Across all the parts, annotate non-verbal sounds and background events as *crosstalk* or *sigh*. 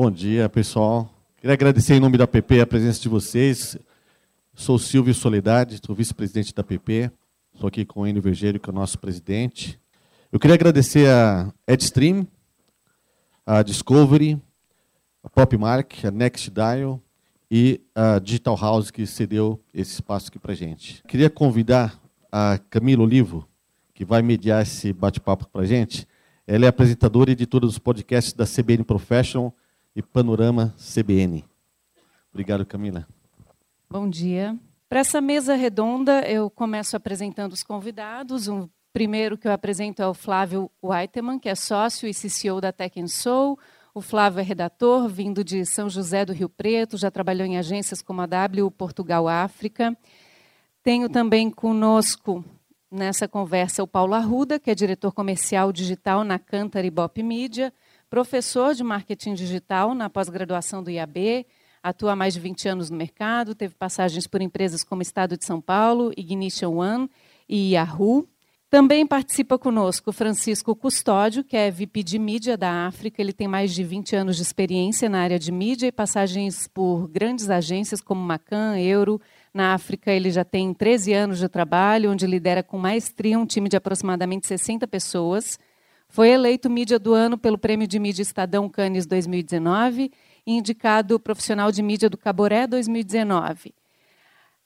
Bom dia, pessoal. Queria agradecer em nome da PP a presença de vocês. Sou Silvio Soledade, sou vice-presidente da PP. Estou aqui com o Enio Vergeiro, que é o nosso presidente. Eu queria agradecer a Edstream, a Discovery, a Popmark, a Next Dial e a Digital House, que cedeu esse espaço aqui para gente. Queria convidar a Camila Olivo, que vai mediar esse bate-papo para gente. Ela é apresentadora e editora dos podcasts da CBN Professional e Panorama CBN. Obrigado, Camila. Bom dia. Para essa mesa redonda, eu começo apresentando os convidados. O primeiro que eu apresento é o Flávio Whiteman, que é sócio e CCO da Tech Soul. O Flávio é redator, vindo de São José do Rio Preto, já trabalhou em agências como a W Portugal África. Tenho também conosco nessa conversa o Paulo Arruda, que é diretor comercial digital na Cantar e Bop Media professor de marketing digital na pós-graduação do IAB, atua há mais de 20 anos no mercado, teve passagens por empresas como Estado de São Paulo, Ignition One e Yahoo. Também participa conosco Francisco Custódio, que é VP de mídia da África. Ele tem mais de 20 anos de experiência na área de mídia e passagens por grandes agências como Macan, Euro. Na África, ele já tem 13 anos de trabalho, onde lidera com maestria um time de aproximadamente 60 pessoas. Foi eleito mídia do ano pelo Prêmio de Mídia Estadão Cannes 2019 e indicado profissional de mídia do Caboré 2019.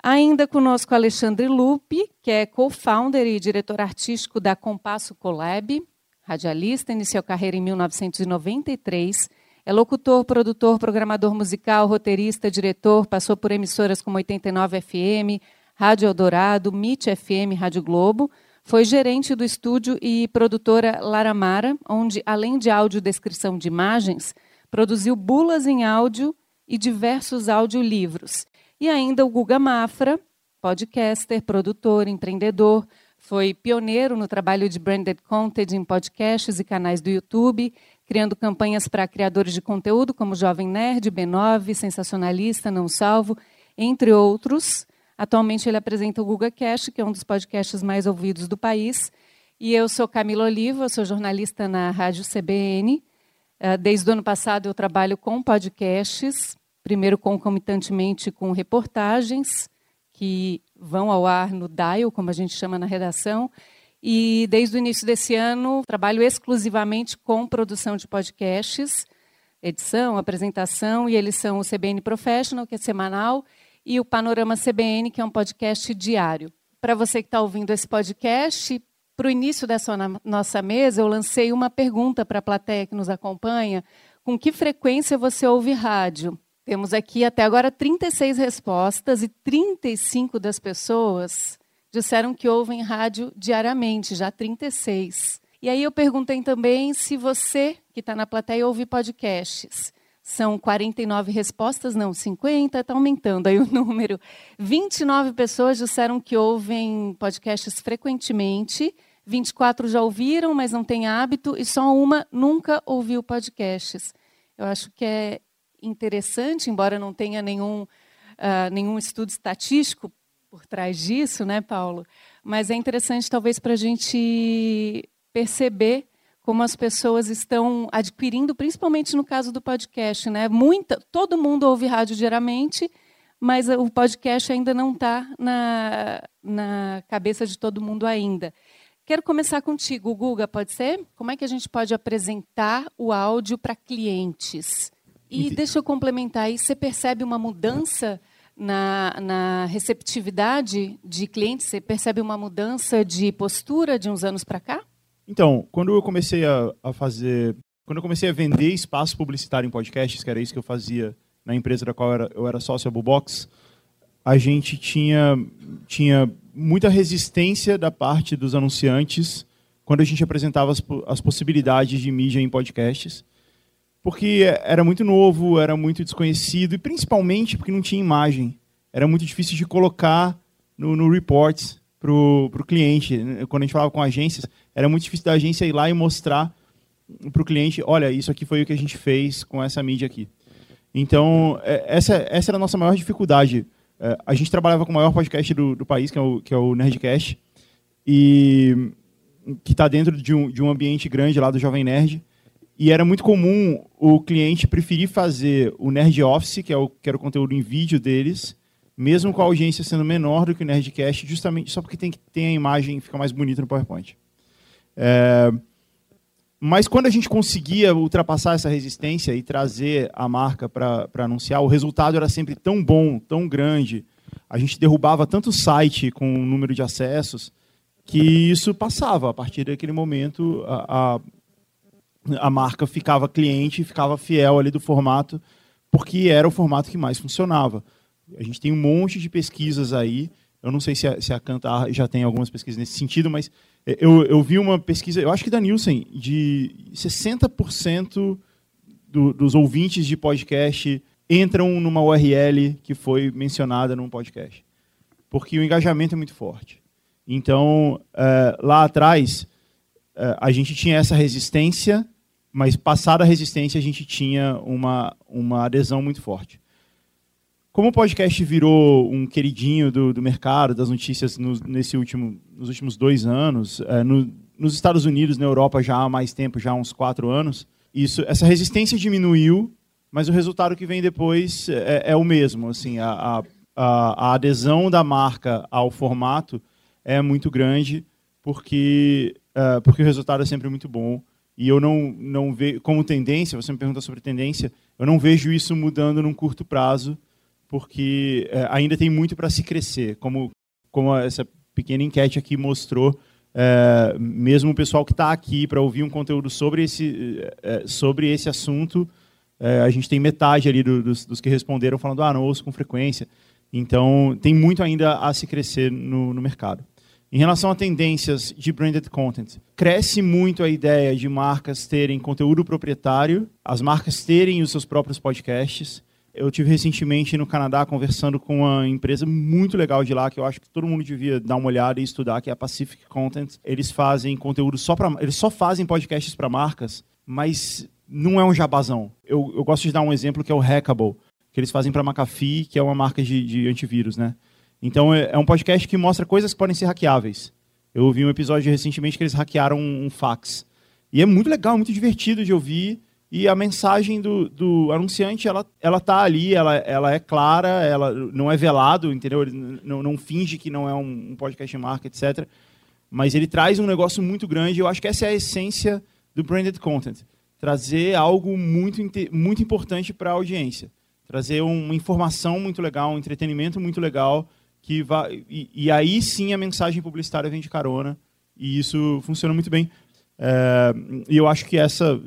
Ainda conosco Alexandre Lupe, que é co-founder e diretor artístico da Compasso Collab, radialista, iniciou carreira em 1993. É locutor, produtor, programador musical, roteirista, diretor, passou por emissoras como 89 FM, Rádio Eldorado, MIT FM, Rádio Globo, foi gerente do estúdio e produtora Laramara, onde, além de audiodescrição de imagens, produziu bulas em áudio e diversos audiolivros. E ainda o Guga Mafra, podcaster, produtor, empreendedor, foi pioneiro no trabalho de branded content em podcasts e canais do YouTube, criando campanhas para criadores de conteúdo como Jovem Nerd, B9, Sensacionalista, Não Salvo, entre outros. Atualmente ele apresenta o GugaCast, que é um dos podcasts mais ouvidos do país. E eu sou Camila Oliva, sou jornalista na Rádio CBN. Eh, desde o ano passado eu trabalho com podcasts, primeiro concomitantemente com reportagens, que vão ao ar no Dial, como a gente chama na redação. E desde o início desse ano trabalho exclusivamente com produção de podcasts, edição, apresentação, e eles são o CBN Professional, que é semanal, e o Panorama CBN, que é um podcast diário. Para você que está ouvindo esse podcast, para o início dessa nossa mesa, eu lancei uma pergunta para a plateia que nos acompanha: com que frequência você ouve rádio? Temos aqui até agora 36 respostas e 35 das pessoas disseram que ouvem rádio diariamente, já 36. E aí eu perguntei também se você que está na plateia ouve podcasts. São 49 respostas, não 50, está aumentando aí o *laughs* número. 29 pessoas disseram que ouvem podcasts frequentemente, 24 já ouviram, mas não têm hábito, e só uma nunca ouviu podcasts. Eu acho que é interessante, embora não tenha nenhum, uh, nenhum estudo estatístico por trás disso, né, Paulo? Mas é interessante, talvez, para a gente perceber como as pessoas estão adquirindo, principalmente no caso do podcast, né? Muita, todo mundo ouve rádio diariamente, mas o podcast ainda não está na, na cabeça de todo mundo ainda. Quero começar contigo, Guga, pode ser? Como é que a gente pode apresentar o áudio para clientes? E Enfim. deixa eu complementar aí, você percebe uma mudança na, na receptividade de clientes? Você percebe uma mudança de postura de uns anos para cá? Então, quando eu comecei a, a, fazer. Quando eu comecei a vender espaço publicitário em podcasts, que era isso que eu fazia na empresa da qual eu era, eu era sócio, a Bubox, a gente tinha, tinha muita resistência da parte dos anunciantes quando a gente apresentava as, as possibilidades de mídia em podcasts, porque era muito novo, era muito desconhecido, e principalmente porque não tinha imagem. Era muito difícil de colocar no, no reports para o cliente. Quando a gente falava com agências, era muito difícil da agência ir lá e mostrar para o cliente, olha, isso aqui foi o que a gente fez com essa mídia aqui. Então, é, essa, essa era a nossa maior dificuldade. É, a gente trabalhava com o maior podcast do, do país, que é o, que é o Nerdcast, e que está dentro de um, de um ambiente grande lá do Jovem Nerd. e era muito comum o cliente preferir fazer o Nerd Office, que, é o, que era o conteúdo em vídeo deles, mesmo com a audiência sendo menor do que o Nerdcast, justamente só porque tem que ter a imagem fica mais bonita no PowerPoint. É, mas quando a gente conseguia ultrapassar essa resistência e trazer a marca para anunciar, o resultado era sempre tão bom, tão grande. A gente derrubava tanto site com o número de acessos que isso passava. A partir daquele momento, a, a, a marca ficava cliente, ficava fiel ali do formato, porque era o formato que mais funcionava. A gente tem um monte de pesquisas aí. Eu não sei se a, se a Cantar já tem algumas pesquisas nesse sentido, mas eu, eu vi uma pesquisa, eu acho que da Nielsen, de 60% do, dos ouvintes de podcast entram numa URL que foi mencionada num podcast. Porque o engajamento é muito forte. Então, é, lá atrás, é, a gente tinha essa resistência, mas passada a resistência, a gente tinha uma, uma adesão muito forte. Como o podcast virou um queridinho do, do mercado, das notícias no, nesse último, nos últimos dois anos, é, no, nos Estados Unidos, na Europa já há mais tempo, já há uns quatro anos, isso, essa resistência diminuiu, mas o resultado que vem depois é, é o mesmo. Assim, a, a, a, adesão da marca ao formato é muito grande, porque, é, porque o resultado é sempre muito bom. E eu não, não vejo, como tendência, você me pergunta sobre tendência, eu não vejo isso mudando num curto prazo porque é, ainda tem muito para se crescer, como, como essa pequena enquete aqui mostrou. É, mesmo o pessoal que está aqui para ouvir um conteúdo sobre esse, é, sobre esse assunto, é, a gente tem metade ali do, dos, dos, que responderam falando, ah, não ouço com frequência. Então, tem muito ainda a se crescer no, no mercado. Em relação a tendências de branded content, cresce muito a ideia de marcas terem conteúdo proprietário, as marcas terem os seus próprios podcasts. Eu tive recentemente no Canadá conversando com uma empresa muito legal de lá que eu acho que todo mundo devia dar uma olhada e estudar, que é a Pacific Content. Eles fazem conteúdo só para, eles só fazem podcasts para marcas, mas não é um jabazão. Eu, eu gosto de dar um exemplo que é o Hackable, que eles fazem para a McAfee, que é uma marca de, de antivírus, né? Então é, é, um podcast que mostra coisas que podem ser hackeáveis. Eu ouvi um episódio recentemente que eles hackearam um, um fax. E é muito legal, muito divertido de ouvir e a mensagem do, do anunciante ela ela tá ali ela, ela é clara ela não é velado entendeu? Ele não, não finge que não é um, um podcast marca etc mas ele traz um negócio muito grande eu acho que essa é a essência do branded content. Trazer algo muito muito importante para a audiência. Trazer uma informação muito legal um entretenimento muito legal que vai e, e aí sim a mensagem publicitária vem de carona e isso funciona muito bem e eu acho que essa,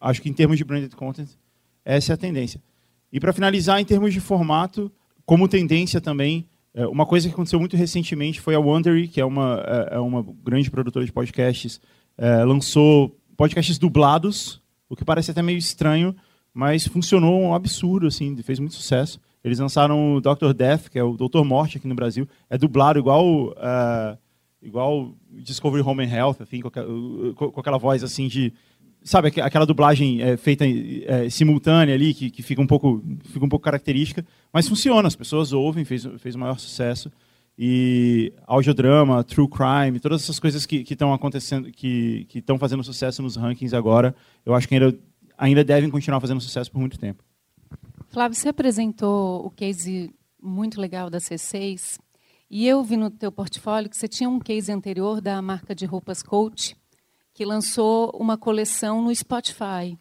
acho que em termos de branded content, essa é a tendência. E para finalizar, em termos de formato, como tendência também, é, uma coisa que aconteceu muito recentemente foi a Wondery, que é uma, é, é uma grande produtora de podcasts, é, lançou podcasts dublados, o que parece até meio estranho, mas funcionou um absurdo, assim, fez muito sucesso. Eles lançaram o Dr. Death, que é o Dr. Morte aqui no Brasil, é dublado igual uh, igual Discovery Home and Health, assim, com, com, aquela voz assim de sabe aquela dublagem é, feita é, simultânea ali que, que, fica um pouco fica um pouco característica, mas funciona, as pessoas ouvem, fez fez o maior sucesso. E audiodrama, true crime, todas essas coisas que estão acontecendo, que estão fazendo sucesso nos rankings agora, eu acho que ainda ainda devem continuar fazendo sucesso por muito tempo. Flávio, você apresentou o case muito legal da C6 e eu vi no teu portfólio que você tinha um case anterior da marca de roupas Coach, que lançou uma coleção no Spotify.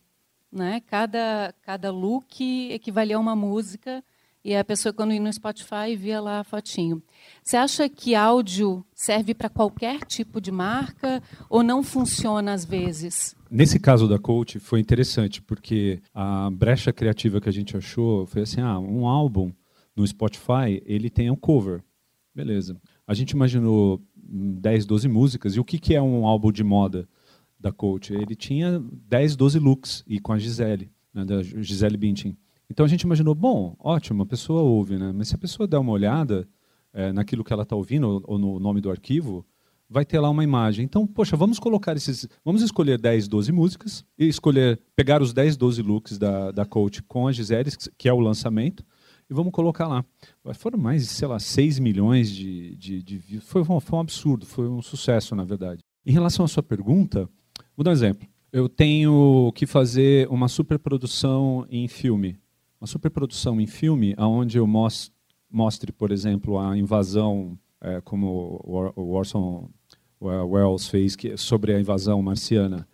Né? Cada, cada look equivalia a uma música, e a pessoa, quando ia no Spotify, via lá a fotinho. Você acha que áudio serve para qualquer tipo de marca ou não funciona às vezes? Nesse caso da Coach foi interessante, porque a brecha criativa que a gente achou foi assim, ah, um álbum no Spotify, ele tem um cover. Beleza. A gente imaginou 10, 12 músicas. E o que, que é um álbum de moda da Coach? Ele tinha 10, 12 looks, e com a Gisele, né, da Gisele Bündchen. Então a gente imaginou, bom, ótimo, a pessoa ouve, né? mas se a pessoa der uma olhada é, naquilo que ela está ouvindo, ou, ou no nome do arquivo, vai ter lá uma imagem. Então, poxa, vamos colocar esses. Vamos escolher 10, 12 músicas e escolher, pegar os 10, 12 looks da, da Coach com a Gisele, que é o lançamento, e vamos colocar lá. Foram mais sei lá, 6 milhões de, de, de views. Foi, foi um absurdo, foi um sucesso, na verdade. Em relação à sua pergunta, vou dar um exemplo. Eu tenho que fazer uma superprodução em filme. Uma superprodução em filme, onde eu mostre, por exemplo, a invasão, é, como o Orson Welles fez que, sobre a invasão marciana.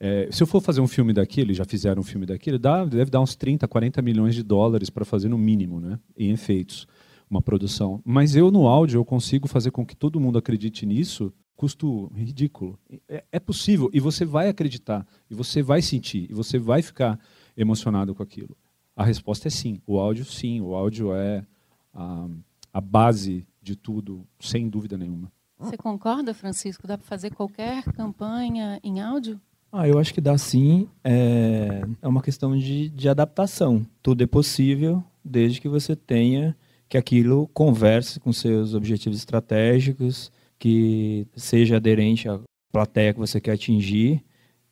É, se eu for fazer um filme daquele, já fizeram um filme daquele, dá, deve dar uns 30, 40 milhões de dólares para fazer no mínimo, né, em efeitos, uma produção. Mas eu no áudio eu consigo fazer com que todo mundo acredite nisso custo ridículo. É, é, possível e você vai acreditar, e você vai sentir, e você vai ficar emocionado com aquilo. A resposta é sim. O áudio, sim. O áudio é a, a base de tudo, sem dúvida nenhuma. Você concorda, Francisco? Dá para fazer qualquer campanha em áudio? Ah, eu acho que dá sim. É, é uma questão de, de adaptação. Tudo é possível desde que você tenha que aquilo converse com seus objetivos estratégicos, que seja aderente à plateia que você quer atingir.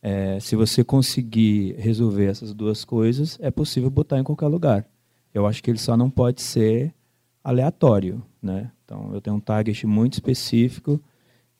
É, se você conseguir resolver essas duas coisas, é possível botar em qualquer lugar. Eu acho que ele só não pode ser aleatório, né? Então, eu tenho um target muito específico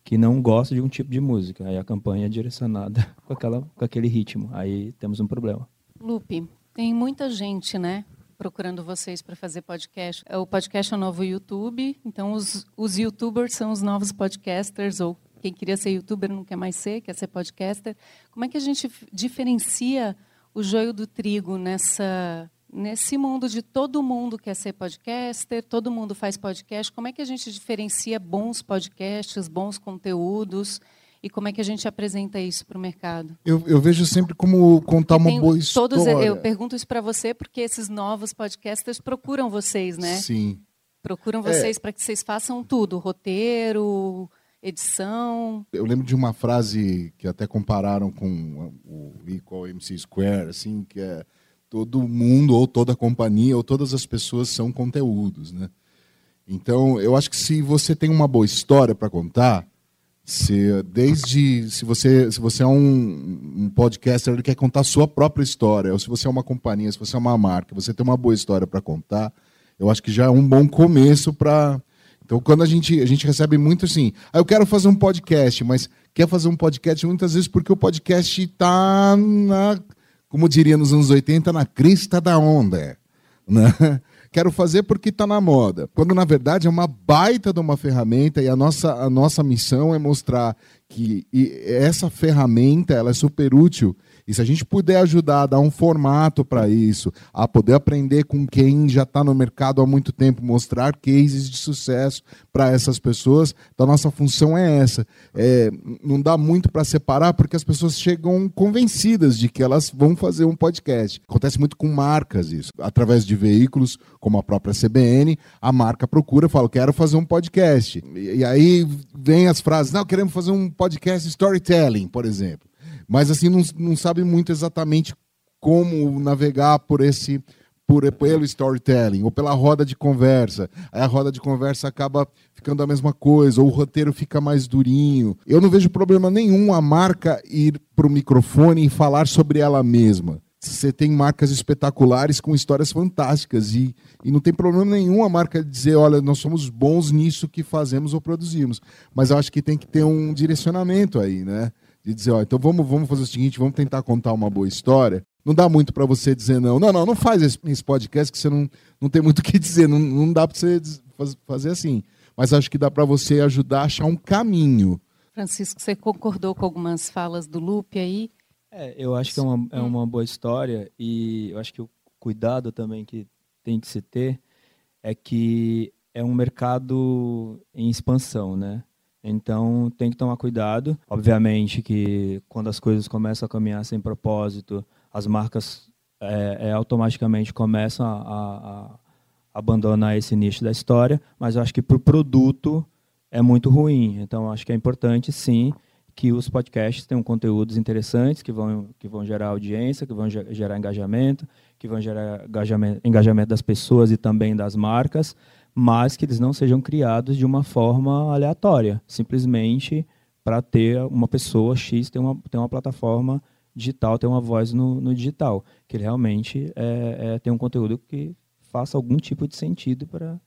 que não gosta de um tipo de música. Aí a campanha é direcionada *laughs* com, aquela, com aquele ritmo. Aí temos um problema. Lupe, tem muita gente, né? procurando vocês para fazer podcast. O podcast é o novo YouTube, então os, os youtubers são os novos podcasters, ou quem queria ser youtuber não quer mais ser, quer ser podcaster. Como é que a gente diferencia o joio do trigo nessa nesse mundo de todo mundo quer ser podcaster, todo mundo faz podcast, como é que a gente diferencia bons podcasts, bons conteúdos? e como é que a gente apresenta isso para o mercado? Eu, eu, vejo sempre como contar uma boa história. Todos, eu pergunto isso para você porque esses novos podcasters procuram vocês, né? Sim. Procuram é. vocês é. para que vocês façam tudo, roteiro, edição. Eu lembro de uma frase que até compararam com o Equal MC Square, assim, que é todo mundo ou toda companhia ou todas as pessoas são conteúdos, né? Então, eu acho que se você tem uma boa história para contar, se, desde se você, se você é um, um podcaster ele quer contar a sua própria história, ou se você é uma companhia, se você é uma marca, você tem uma boa história para contar, eu acho que já é um bom começo para. Então, quando a gente, a gente recebe muito assim, ah, eu quero fazer um podcast, mas quer fazer um podcast muitas vezes porque o podcast está na, como diria nos anos 80, na crista da onda. Né? *laughs* quero fazer porque está na moda. Quando na verdade é uma baita de uma ferramenta e a nossa, a nossa missão é mostrar que essa ferramenta ela é super útil e se a gente puder ajudar a dar um formato para isso, a poder aprender com quem já está no mercado há muito tempo, mostrar cases de sucesso para essas pessoas, então nossa função é essa. É, não dá muito para separar porque as pessoas chegam convencidas de que elas vão fazer um podcast. Acontece muito com marcas isso. Através de veículos, como a própria CBN, a marca procura fala: quero fazer um podcast. E, e aí vem as frases: não, queremos fazer um podcast storytelling, por exemplo mas assim não, não sabe muito exatamente como navegar por esse por, pelo storytelling ou pela roda de conversa. Aí a roda de conversa acaba ficando a mesma coisa, ou o roteiro fica mais durinho. Eu não vejo problema nenhum a marca ir para o microfone e falar sobre ela mesma. Você tem marcas espetaculares com histórias fantásticas e, e não tem problema nenhum a marca dizer, olha, nós somos bons nisso que fazemos ou produzimos. Mas eu acho que tem que ter um direcionamento aí, né? De dizer, ó, então vamos, vamos fazer o seguinte, vamos tentar contar uma boa história. Não dá muito para você dizer não. Não, não, não faz esse, esse, podcast que você não, não tem muito o que *laughs* dizer. Não, não dá para você fazer assim. Mas acho que dá para você ajudar a achar um caminho. Francisco, você concordou com algumas falas do Lupe aí? É, eu acho que é uma, é uma boa história e eu acho que o cuidado também que tem que se ter é que é um mercado em expansão, né? Então tem que tomar cuidado. Obviamente que quando as coisas começam a caminhar sem propósito, as marcas é, é, automaticamente começam a, a, a, abandonar esse nicho da história, mas eu acho que para o produto é muito ruim. Então acho que é importante sim que os podcasts tenham conteúdos interessantes que vão, que vão gerar audiência, que vão gerar engajamento, que vão gerar engajamento, engajamento das pessoas e também das marcas, mas que eles não sejam criados de uma forma aleatória, simplesmente para ter uma pessoa X ter uma, ter uma plataforma digital, ter uma voz no, no digital, que ele realmente é, é, tem um conteúdo que faça algum tipo de sentido para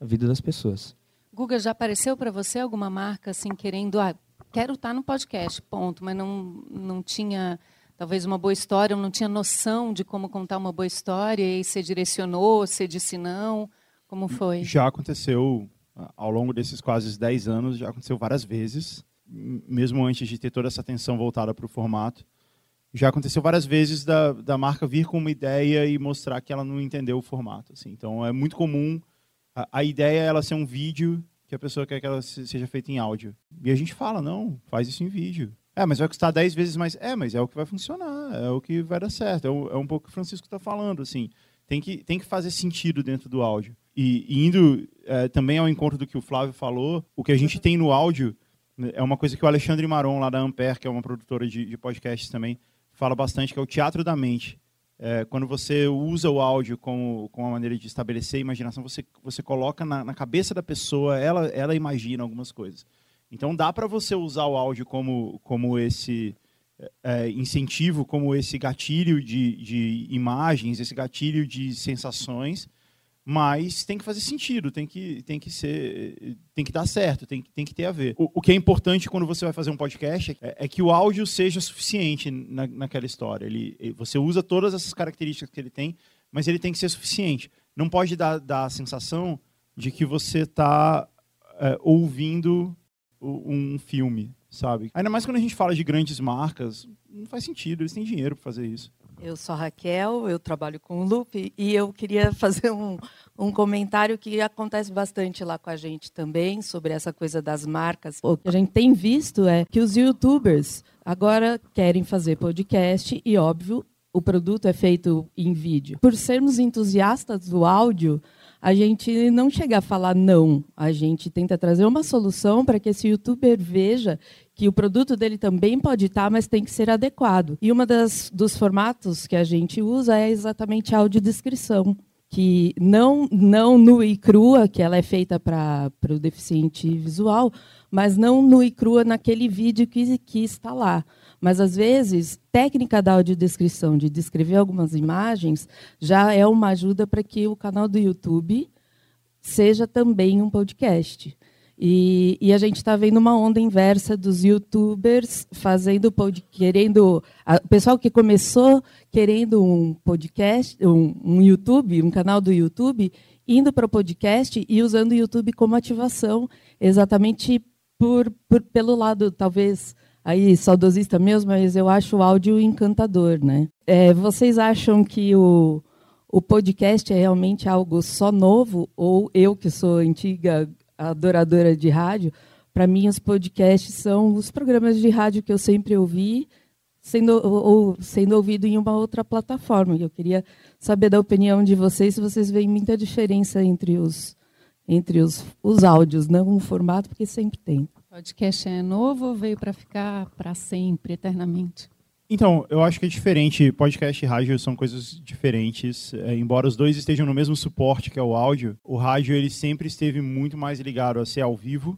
a vida das pessoas. Guga, já apareceu para você alguma marca assim querendo, ah, quero estar no podcast, ponto. Mas não, não tinha talvez uma boa história, não tinha noção de como contar uma boa história, e você direcionou, você disse não, como foi? Já aconteceu, ao longo desses quase 10 anos, já aconteceu várias vezes, mesmo antes de ter toda essa atenção voltada para o formato. Já aconteceu várias vezes da, da marca vir com uma ideia e mostrar que ela não entendeu o formato. Assim. Então, é muito comum a, a ideia ela ser um vídeo que a pessoa quer que ela seja feita em áudio. E a gente fala, não, faz isso em vídeo. É, mas vai custar 10 vezes mais. É, mas é o que vai funcionar, é o que vai dar certo. É, é um pouco o que o Francisco está falando, assim. Tem que, tem que fazer sentido dentro do áudio. E, e indo é, também ao encontro do que o Flávio falou, o que a gente tem no áudio né, é uma coisa que o Alexandre Maron, lá da Ampere, que é uma produtora de, de podcasts também, fala bastante, que é o teatro da mente. É, quando você usa o áudio como, como uma maneira de estabelecer a imaginação, você, você coloca na, na cabeça da pessoa, ela, ela imagina algumas coisas. Então dá para você usar o áudio como, como esse é, incentivo, como esse gatilho de, de imagens, esse gatilho de sensações, mas tem que fazer sentido, tem que, tem que ser, tem que dar certo, tem, tem que ter a ver. O, o que é importante quando você vai fazer um podcast é, é que o áudio seja suficiente na, naquela história. Ele, você usa todas essas características que ele tem, mas ele tem que ser suficiente. Não pode dar, dar a sensação de que você está é, ouvindo um filme, sabe? Ainda mais quando a gente fala de grandes marcas, não faz sentido, eles têm dinheiro para fazer isso. Eu sou a Raquel, eu trabalho com o Lupe e eu queria *laughs* fazer um, um comentário que acontece bastante lá com a gente também sobre essa coisa das marcas. O que a gente tem visto é que os youtubers agora querem fazer podcast e, óbvio, o produto é feito em vídeo. Por sermos entusiastas do áudio, a gente não chega a falar não. A gente tenta trazer uma solução para que esse youtuber veja que o produto dele também pode estar, mas tem que ser adequado. E uma das dos formatos que a gente usa é exatamente a audiodescrição, que não não nua e crua, que ela é feita para o deficiente visual, mas não nua e crua naquele vídeo que, que está lá. Mas, às vezes, técnica da audiodescrição, de descrever algumas imagens, já é uma ajuda para que o canal do YouTube seja também um podcast. E, e a gente está vendo uma onda inversa dos youtubers fazendo pod, querendo. o pessoal que começou querendo um podcast, um, um YouTube, um canal do YouTube, indo para o podcast e usando o YouTube como ativação, exatamente por, por, pelo lado, talvez, aí saudosista mesmo, mas eu acho o áudio encantador, né? É, vocês acham que o, o podcast é realmente algo só novo ou eu que sou antiga adoradora de rádio, para mim os podcasts são os programas de rádio que eu sempre ouvi sendo ou sendo ouvido em uma outra plataforma. Eu queria saber da opinião de vocês se vocês veem muita diferença entre os entre os, os áudios, não o formato, porque sempre tem. Podcast é novo ou veio para ficar para sempre, eternamente? Então, eu acho que é diferente. Podcast e rádio são coisas diferentes. É, embora os dois estejam no mesmo suporte, que é o áudio, o rádio ele sempre esteve muito mais ligado a ser ao vivo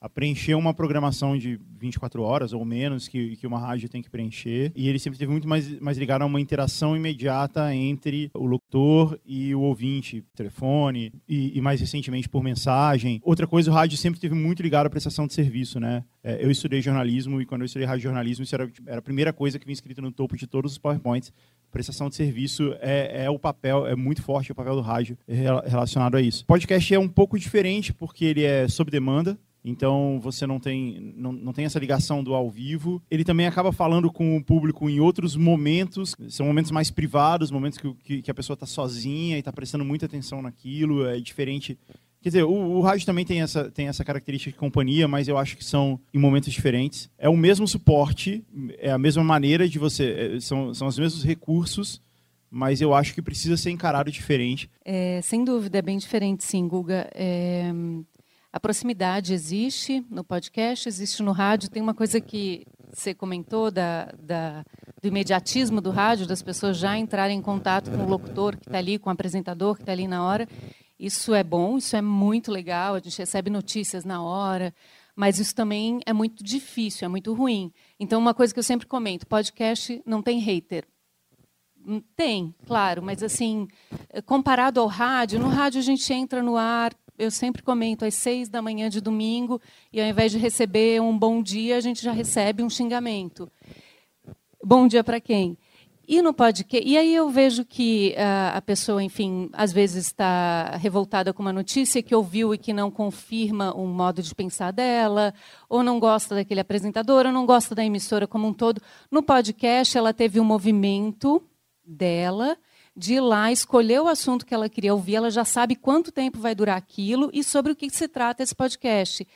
a preencher uma programação de 24 horas ou menos que, que uma rádio tem que preencher. E ele sempre teve muito mais, mais ligado a uma interação imediata entre o locutor e o ouvinte, telefone e, e mais recentemente por mensagem. Outra coisa, o rádio sempre teve muito ligado à prestação de serviço, né? É, eu estudei jornalismo e quando eu estudei rádio jornalismo, isso era, era a primeira coisa que vinha escrita no topo de todos os PowerPoints. Prestação de serviço é, é o papel, é muito forte o papel do rádio relacionado a isso. Podcast é um pouco diferente porque ele é sob demanda, então você não tem, não, não tem essa ligação do ao vivo. Ele também acaba falando com o público em outros momentos, são momentos mais privados, momentos que, que, que a pessoa está sozinha e está prestando muita atenção naquilo. É diferente. Quer dizer, o, o, rádio também tem essa, tem essa característica de companhia, mas eu acho que são em momentos diferentes. É o mesmo suporte, é a mesma maneira de você. É, são, são os mesmos recursos, mas eu acho que precisa ser encarado diferente. É, sem dúvida, é bem diferente, sim, Guga. É, a proximidade existe no podcast, existe no rádio. Tem uma coisa que você comentou da, da, do imediatismo do rádio, das pessoas já entrarem em contato com o locutor que está ali, com o apresentador que está ali na hora. Isso é bom, isso é muito legal. A gente recebe notícias na hora, mas isso também é muito difícil, é muito ruim. Então, uma coisa que eu sempre comento: podcast não tem hater. Tem, claro, mas assim, comparado ao rádio, no rádio a gente entra no ar, eu sempre comento às seis da manhã de domingo, e ao invés de receber um bom dia, a gente já recebe um xingamento. Bom dia para quem? E no podcast, e aí eu vejo que uh, a pessoa, enfim, às vezes está revoltada com uma notícia que ouviu e que não confirma um modo de pensar dela, ou não gosta daquele apresentador, ou não gosta da emissora como um todo. No podcast, ela teve um movimento dela de ir lá escolher o assunto que ela queria ouvir, ela já sabe quanto tempo vai durar aquilo e sobre o que se trata esse podcast.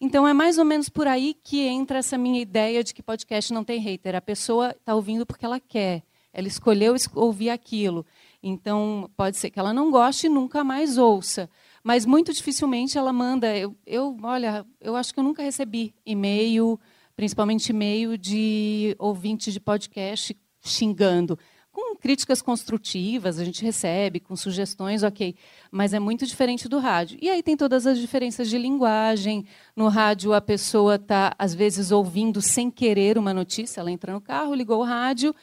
Então é mais ou menos por aí que entra essa minha ideia de que podcast não tem hater. A pessoa está ouvindo porque ela quer. Ela escolheu ouvir aquilo. Então, pode ser que ela não goste e nunca mais ouça. Mas muito dificilmente ela manda. Eu, eu olha, eu acho que eu nunca recebi e-mail, principalmente e-mail de ouvintes de podcast xingando. Com críticas construtivas, a gente recebe, com sugestões, ok. Mas é muito diferente do rádio. E aí tem todas as diferenças de linguagem. No rádio, a pessoa está, às vezes, ouvindo sem querer uma notícia. Ela entra no carro, ligou o rádio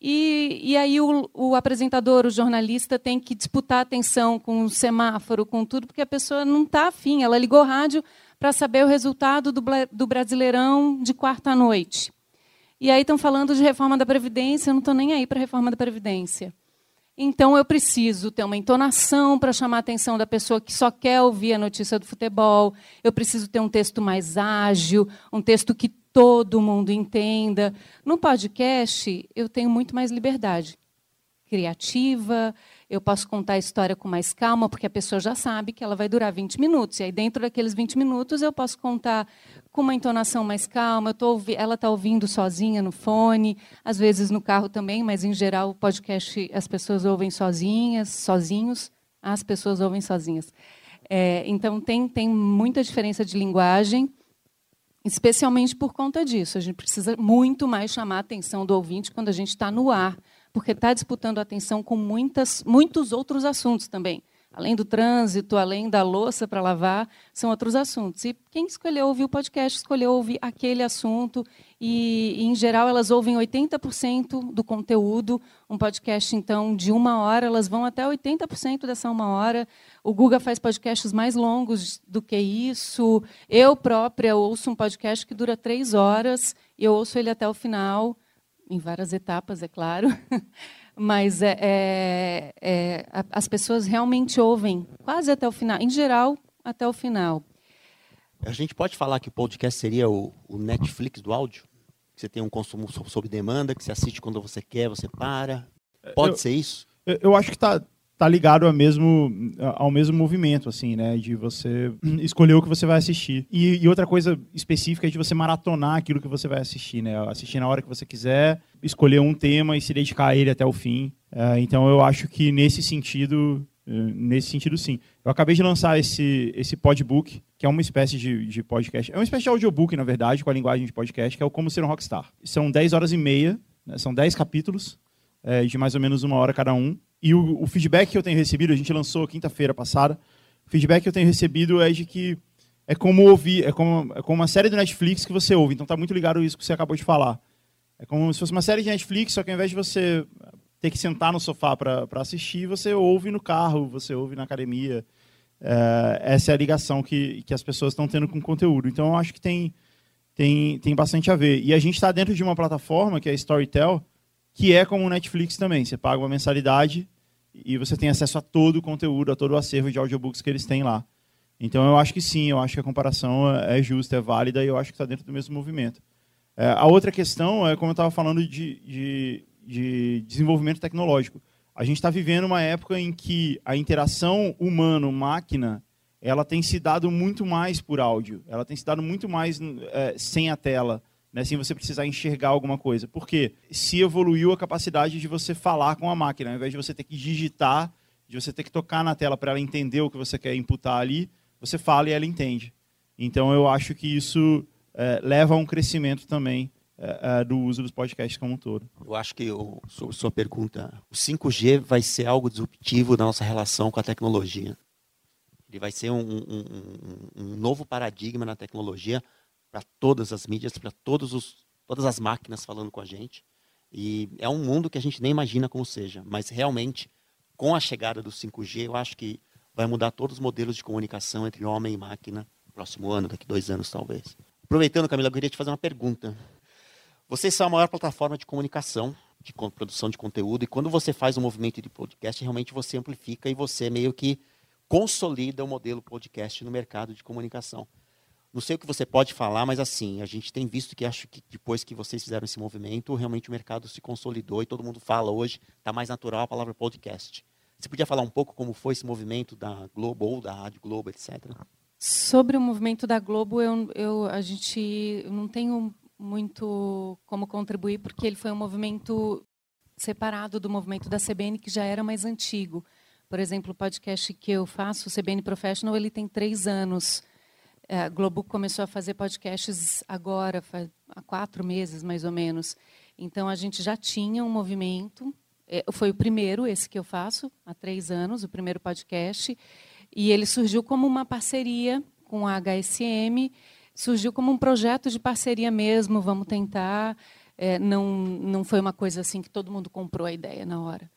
e, e aí o, o, apresentador, o jornalista, tem que disputar atenção com o semáforo, com tudo, porque a pessoa não está afim. Ela ligou rádio para saber o resultado do, do Brasileirão de quarta-noite. E aí estão falando de reforma da Previdência, eu não estou nem aí para a reforma da Previdência. Então eu preciso ter uma entonação para chamar a atenção da pessoa que só quer ouvir a notícia do futebol. Eu preciso ter um texto mais ágil, um texto que todo mundo entenda. No podcast, eu tenho muito mais liberdade criativa, eu posso contar a história com mais calma, porque a pessoa já sabe que ela vai durar 20 minutos. E aí, dentro daqueles 20 minutos, eu posso contar com uma entonação mais calma. Tô, ela está ouvindo sozinha no fone, às vezes no carro também, mas, em geral, o podcast as pessoas ouvem sozinhas, sozinhos. As pessoas ouvem sozinhas. É, então, tem, tem muita diferença de linguagem especialmente por conta disso. A gente precisa muito mais chamar a atenção do ouvinte quando a gente está no ar, porque está disputando atenção com muitas, muitos outros assuntos também. Além do trânsito, além da louça para lavar, são outros assuntos. E quem escolheu ouvir o podcast escolheu ouvir aquele assunto e, em geral, elas ouvem 80% do conteúdo. Um podcast, então, de uma hora, elas vão até 80% dessa uma hora. O Guga faz podcasts mais longos do que isso. Eu própria ouço um podcast que dura três horas e eu ouço ele até o final, em várias etapas, é claro. *laughs* Mas é, é, é, as pessoas realmente ouvem quase até o final. Em geral, até o final. A gente pode falar que o podcast seria o, o Netflix do áudio? você tem um consumo sob demanda, que você assiste quando você quer, você para. Pode eu, ser isso? Eu, eu acho que está tá ligado ao mesmo, ao mesmo movimento, assim, né? De você *clears throat* escolher o que você vai assistir. E, e, outra coisa específica é de você maratonar aquilo que você vai assistir, né? Assistir na hora que você quiser, escolher um tema e se dedicar a ele até o fim. É, então eu acho que nesse sentido eh, nesse sentido, sim. Eu acabei de lançar esse, esse podbook, que é uma espécie de, de podcast. É uma espécie de audiobook, na verdade, com a linguagem de podcast, que é o Como Ser um Rockstar. São 10 horas e meia, né, são 10 capítulos, é, de mais ou menos uma hora cada um. E o, o feedback que eu tenho recebido, a gente lançou quinta-feira passada, o feedback que eu tenho recebido é de que é como ouvir, é como, é como uma série do Netflix que você ouve. Então tá muito ligado isso que você acabou de falar. É como se fosse uma série de Netflix, só que ao invés de você ter que sentar no sofá para assistir, você ouve no carro, você ouve na academia. É, essa é a ligação que, que as pessoas estão tendo com o conteúdo. Então, eu acho que tem, tem, tem bastante a ver. E a gente está dentro de uma plataforma, que é a Storytel, que é como o Netflix também. Você paga uma mensalidade e você tem acesso a todo o conteúdo, a todo o acervo de audiobooks que eles têm lá. Então, eu acho que sim, eu acho que a comparação é, justa, é válida e eu acho que está dentro do mesmo movimento. É, a outra questão é, como eu estava falando de, de de desenvolvimento tecnológico. A gente está vivendo uma época em que a interação humano-máquina ela tem se dado muito mais por áudio, ela tem se dado muito mais é, sem a tela, né, sem você precisar enxergar alguma coisa. Porque se evoluiu a capacidade de você falar com a máquina, ao invés de você ter que digitar, de você ter que tocar na tela para ela entender o que você quer imputar ali, você fala e ela entende. Então eu acho que isso é, leva a um crescimento também uh, do uso dos podcasts como um todo. Eu acho que, o, sobre sua pergunta, o 5G vai ser algo disruptivo da nossa relação com a tecnologia. Ele vai ser um, um, um novo paradigma na tecnologia para todas as mídias, para todas as máquinas falando com a gente. E é um mundo que a gente nem imagina como seja, mas realmente, com a chegada do 5G, eu acho que vai mudar todos os modelos de comunicação entre homem e máquina próximo ano, daqui dois anos talvez. Aproveitando, Camila, eu queria te fazer uma pergunta. Vocês são a maior plataforma de comunicação, de produção de conteúdo, e quando você faz um movimento de podcast, realmente você amplifica e você meio que consolida o modelo podcast no mercado de comunicação. Não sei o que você pode falar, mas assim, a gente tem visto que acho que depois que vocês fizeram esse movimento, realmente o mercado se consolidou e todo mundo fala hoje, está mais natural a palavra podcast. Você podia falar um pouco como foi esse movimento da Globo ou da Rádio Globo, etc? Sobre o movimento da Globo, eu, eu, a gente não tenho muito como contribuir, porque ele foi um movimento separado do movimento da CBN, que já era mais antigo. Por exemplo, o podcast que eu faço, o CBN Professional, ele tem três anos. É, a Globo começou a fazer podcasts agora, há quatro meses, mais ou menos. Então, a gente já tinha um movimento. É, foi o primeiro, esse que eu faço, há três anos, o primeiro podcast. E ele surgiu como uma parceria com a HSM surgiu como um projeto de parceria mesmo, vamos tentar. É, não, não foi uma coisa assim que todo mundo comprou a ideia na hora.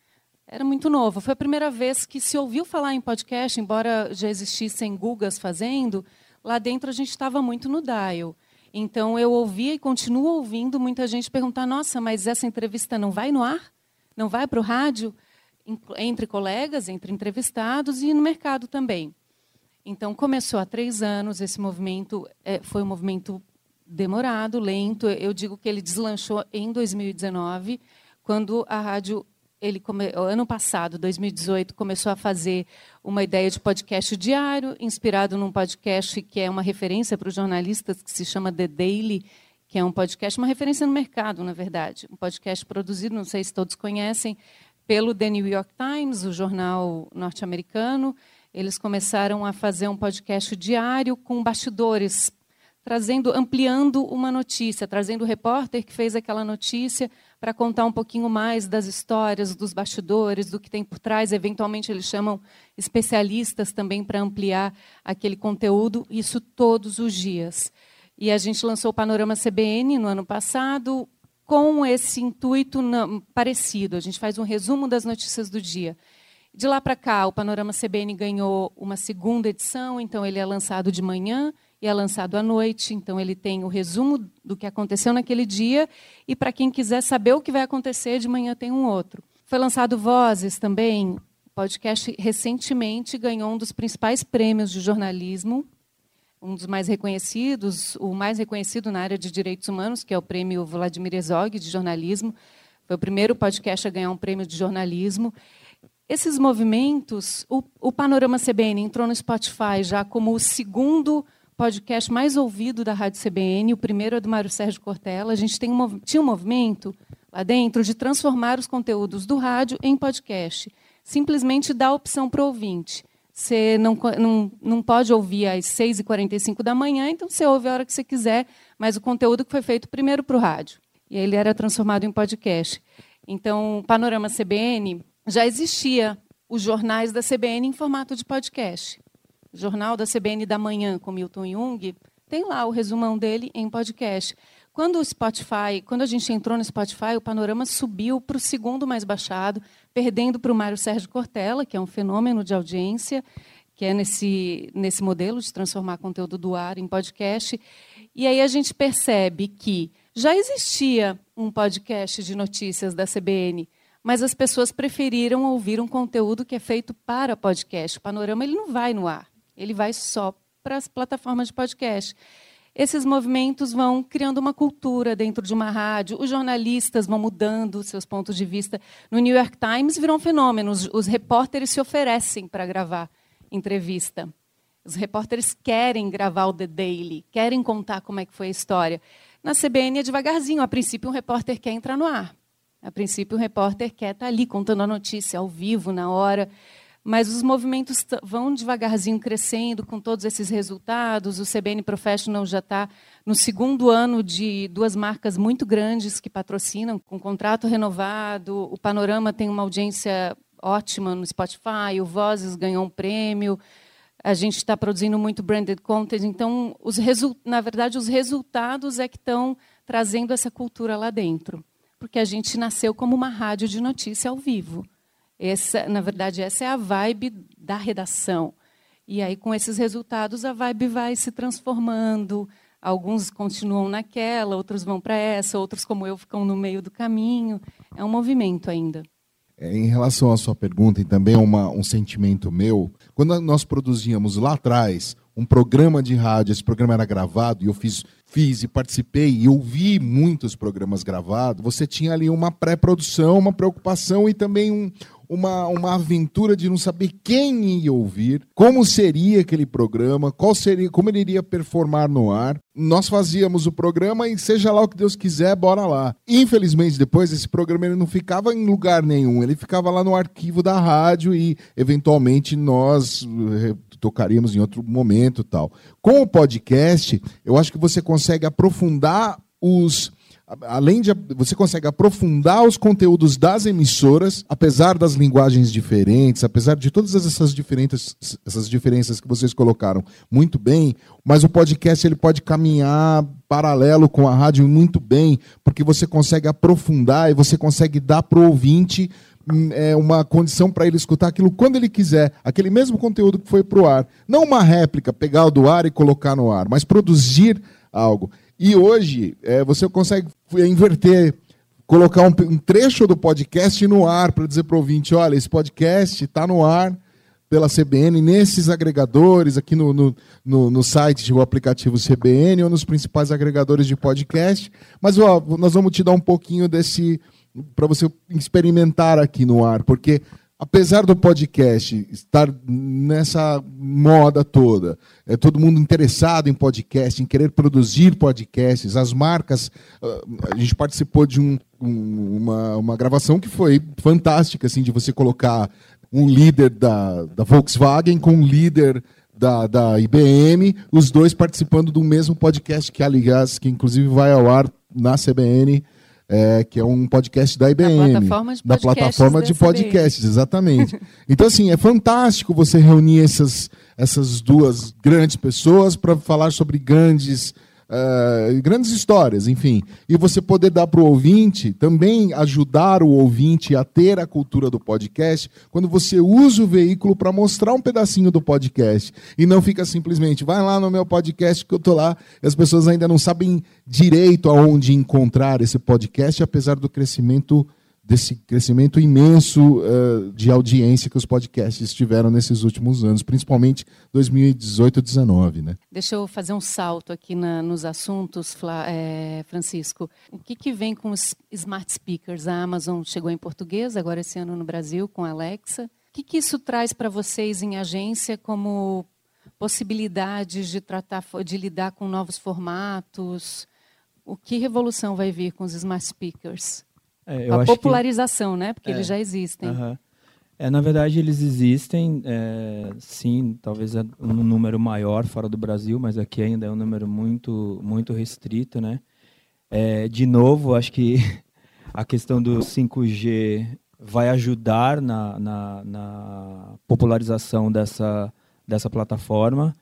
Era muito novo. Foi a primeira vez que se ouviu falar em podcast, embora já existissem Gugas fazendo, lá dentro a gente estava muito no dial. Então eu ouvia e continuo ouvindo muita gente perguntar: nossa, mas essa entrevista não vai no ar? Não vai para o rádio? Entre colegas, entre entrevistados e no mercado também. Então, começou há três anos, esse movimento é, foi um movimento demorado, lento. Eu digo que ele deslanchou em 2019, quando a rádio, ele come, ano passado, 2018, começou a fazer uma ideia de podcast diário, inspirado num podcast que é uma referência para os jornalistas, que se chama The Daily, que é um podcast, uma referência no mercado, na verdade. Um podcast produzido, não sei se todos conhecem, pelo The New York Times, o jornal norte-americano, eles começaram a fazer um podcast diário com bastidores, trazendo, ampliando uma notícia, trazendo o repórter que fez aquela notícia para contar um pouquinho mais das histórias, dos bastidores, do que tem por trás. Eventualmente eles chamam especialistas também para ampliar aquele conteúdo, isso todos os dias. E a gente lançou o Panorama CBN no ano passado com esse intuito parecido. A gente faz um resumo das notícias do dia. De lá para cá, o Panorama CBN ganhou uma segunda edição, então ele é lançado de manhã é lançado à noite, então ele tem o resumo do que aconteceu naquele dia e para quem quiser saber o que vai acontecer, de manhã tem um outro. Foi lançado Vozes também, podcast recentemente ganhou um dos principais prêmios de jornalismo, um dos mais reconhecidos, o mais reconhecido na área de direitos humanos, que é o prêmio Vladimir Herzog de jornalismo. Foi o primeiro podcast a ganhar um prêmio de jornalismo. Esses movimentos, o, o, Panorama CBN entrou no Spotify já como o segundo podcast mais ouvido da Rádio CBN, o primeiro é do Mário Sérgio Cortella. A gente tem um, tinha um movimento lá dentro de transformar os conteúdos do rádio em podcast. Simplesmente dar opção para o ouvinte. Você não, não, não pode ouvir às 6h45 da manhã, então você ouve a hora que você quiser, mas o conteúdo que foi feito primeiro para o rádio. E ele era transformado em podcast. Então, Panorama CBN já existia os jornais da CBN em formato de podcast. Jornal da CBN da manhã com Milton Jung tem lá o resumão dele em podcast. Quando o Spotify, quando a gente entrou no Spotify, o panorama subiu para o segundo mais baixado, perdendo para o Mário Sérgio Cortella, que é um fenômeno de audiência, que é nesse, nesse modelo de transformar conteúdo do ar em podcast. E aí a gente percebe que já existia um podcast de notícias da CBN mas as pessoas preferiram ouvir um conteúdo que é feito para podcast. O panorama ele não vai no ar, ele vai só para as plataformas de podcast. Esses movimentos vão criando uma cultura dentro de uma rádio, os jornalistas vão mudando seus pontos de vista. No New York Times virou um fenômeno, os, repórteres se oferecem para gravar entrevista. Os repórteres querem gravar o The Daily, querem contar como é que foi a história. Na CBN é devagarzinho, a princípio um repórter quer entrar no ar. A princípio, o repórter quer estar ali contando a notícia ao vivo, na hora. Mas os movimentos vão devagarzinho crescendo com todos esses resultados. O CBN Professional já está no segundo ano de duas marcas muito grandes que patrocinam, com contrato renovado. O Panorama tem uma audiência ótima no Spotify, o Vozes ganhou um prêmio. A gente está produzindo muito branded content. Então, os na verdade, os resultados é que estão trazendo essa cultura lá dentro porque a gente nasceu como uma rádio de notícia ao vivo. Essa, na verdade, essa é a vibe da redação. E aí, com esses resultados, a vibe vai se transformando. Alguns continuam naquela, outros vão para essa, outros, como eu, ficam no meio do caminho. É um movimento ainda. É, em relação à sua pergunta, e também uma, um sentimento meu, quando nós produzíamos lá atrás um programa de rádio, esse programa era gravado, e eu fiz, fiz e participei e ouvi muitos programas gravados, você tinha ali uma pré-produção, uma preocupação e também um, uma, uma aventura de não saber quem ia ouvir, como seria aquele programa, qual seria, como ele iria performar no ar. Nós fazíamos o programa e seja lá o que Deus quiser, bora lá. Infelizmente, depois esse programa ele não ficava em lugar nenhum, ele ficava lá no arquivo da rádio e eventualmente nós eh, tocaríamos em outro momento, tal. Com o podcast, eu acho que você consegue aprofundar os além de você consegue aprofundar os conteúdos das emissoras, apesar das linguagens diferentes, apesar de todas essas diferentes essas diferenças que vocês colocaram muito bem, mas o podcast ele pode caminhar paralelo com a rádio muito bem, porque você consegue aprofundar e você consegue dar para o ouvinte hum, é, uma condição para ele escutar aquilo quando ele quiser, aquele mesmo conteúdo que foi para o ar. Não uma réplica, pegar do ar e colocar no ar, mas produzir algo. E hoje é, você consegue inverter, colocar um, um, trecho do podcast no ar para dizer para o ouvinte: olha, esse podcast está no ar pela CBN, nesses agregadores, aqui no, no, no, no site do aplicativo CBN ou nos principais agregadores de podcast. Mas ó, nós vamos te dar um pouquinho desse para você experimentar aqui no ar, porque apesar do podcast estar nessa moda toda, é todo mundo interessado em podcast, em querer produzir podcasts, as marcas, ah, a gente participou de um, um, uma, uma gravação que foi fantástica, assim, de você colocar um líder da, da Volkswagen com um líder da, da IBM, os dois participando do mesmo podcast que, aliás, que inclusive vai ao ar na CBN é, que é um podcast da IBM. Da plataforma de da plataforma de podcasts, exatamente. *laughs* então, assim, é fantástico você reunir essas, essas duas grandes pessoas para falar sobre grandes uh, grandes histórias, enfim. E você poder dar para o ouvinte, também ajudar o ouvinte a ter a cultura do podcast, quando você usa o veículo para mostrar um pedacinho do podcast. E não fica simplesmente, vai lá no meu podcast que eu estou lá, e as pessoas ainda não sabem direito aonde encontrar esse podcast, apesar do crescimento desse crescimento imenso uh, de audiência que os podcasts tiveram nesses últimos anos, principalmente 2018 e 2019. Né? Deixa eu fazer um salto aqui na, nos assuntos, é, Francisco. O que, que vem com os smart speakers? A Amazon chegou em português, agora esse ano no Brasil, com a Alexa. O que, que isso traz para vocês em agência como possibilidades de tratar, de lidar com novos formatos? O que revolução vai vir com os smart speakers? É, a popularização, que... né? Porque é, eles já existem. Uh -huh. É, na verdade, eles existem, é, sim, talvez é um número maior fora do Brasil, mas aqui ainda é um número muito, muito restrito, né? É, de novo, acho que *laughs* a questão do 5G vai ajudar na, na, na popularização dessa, dessa plataforma.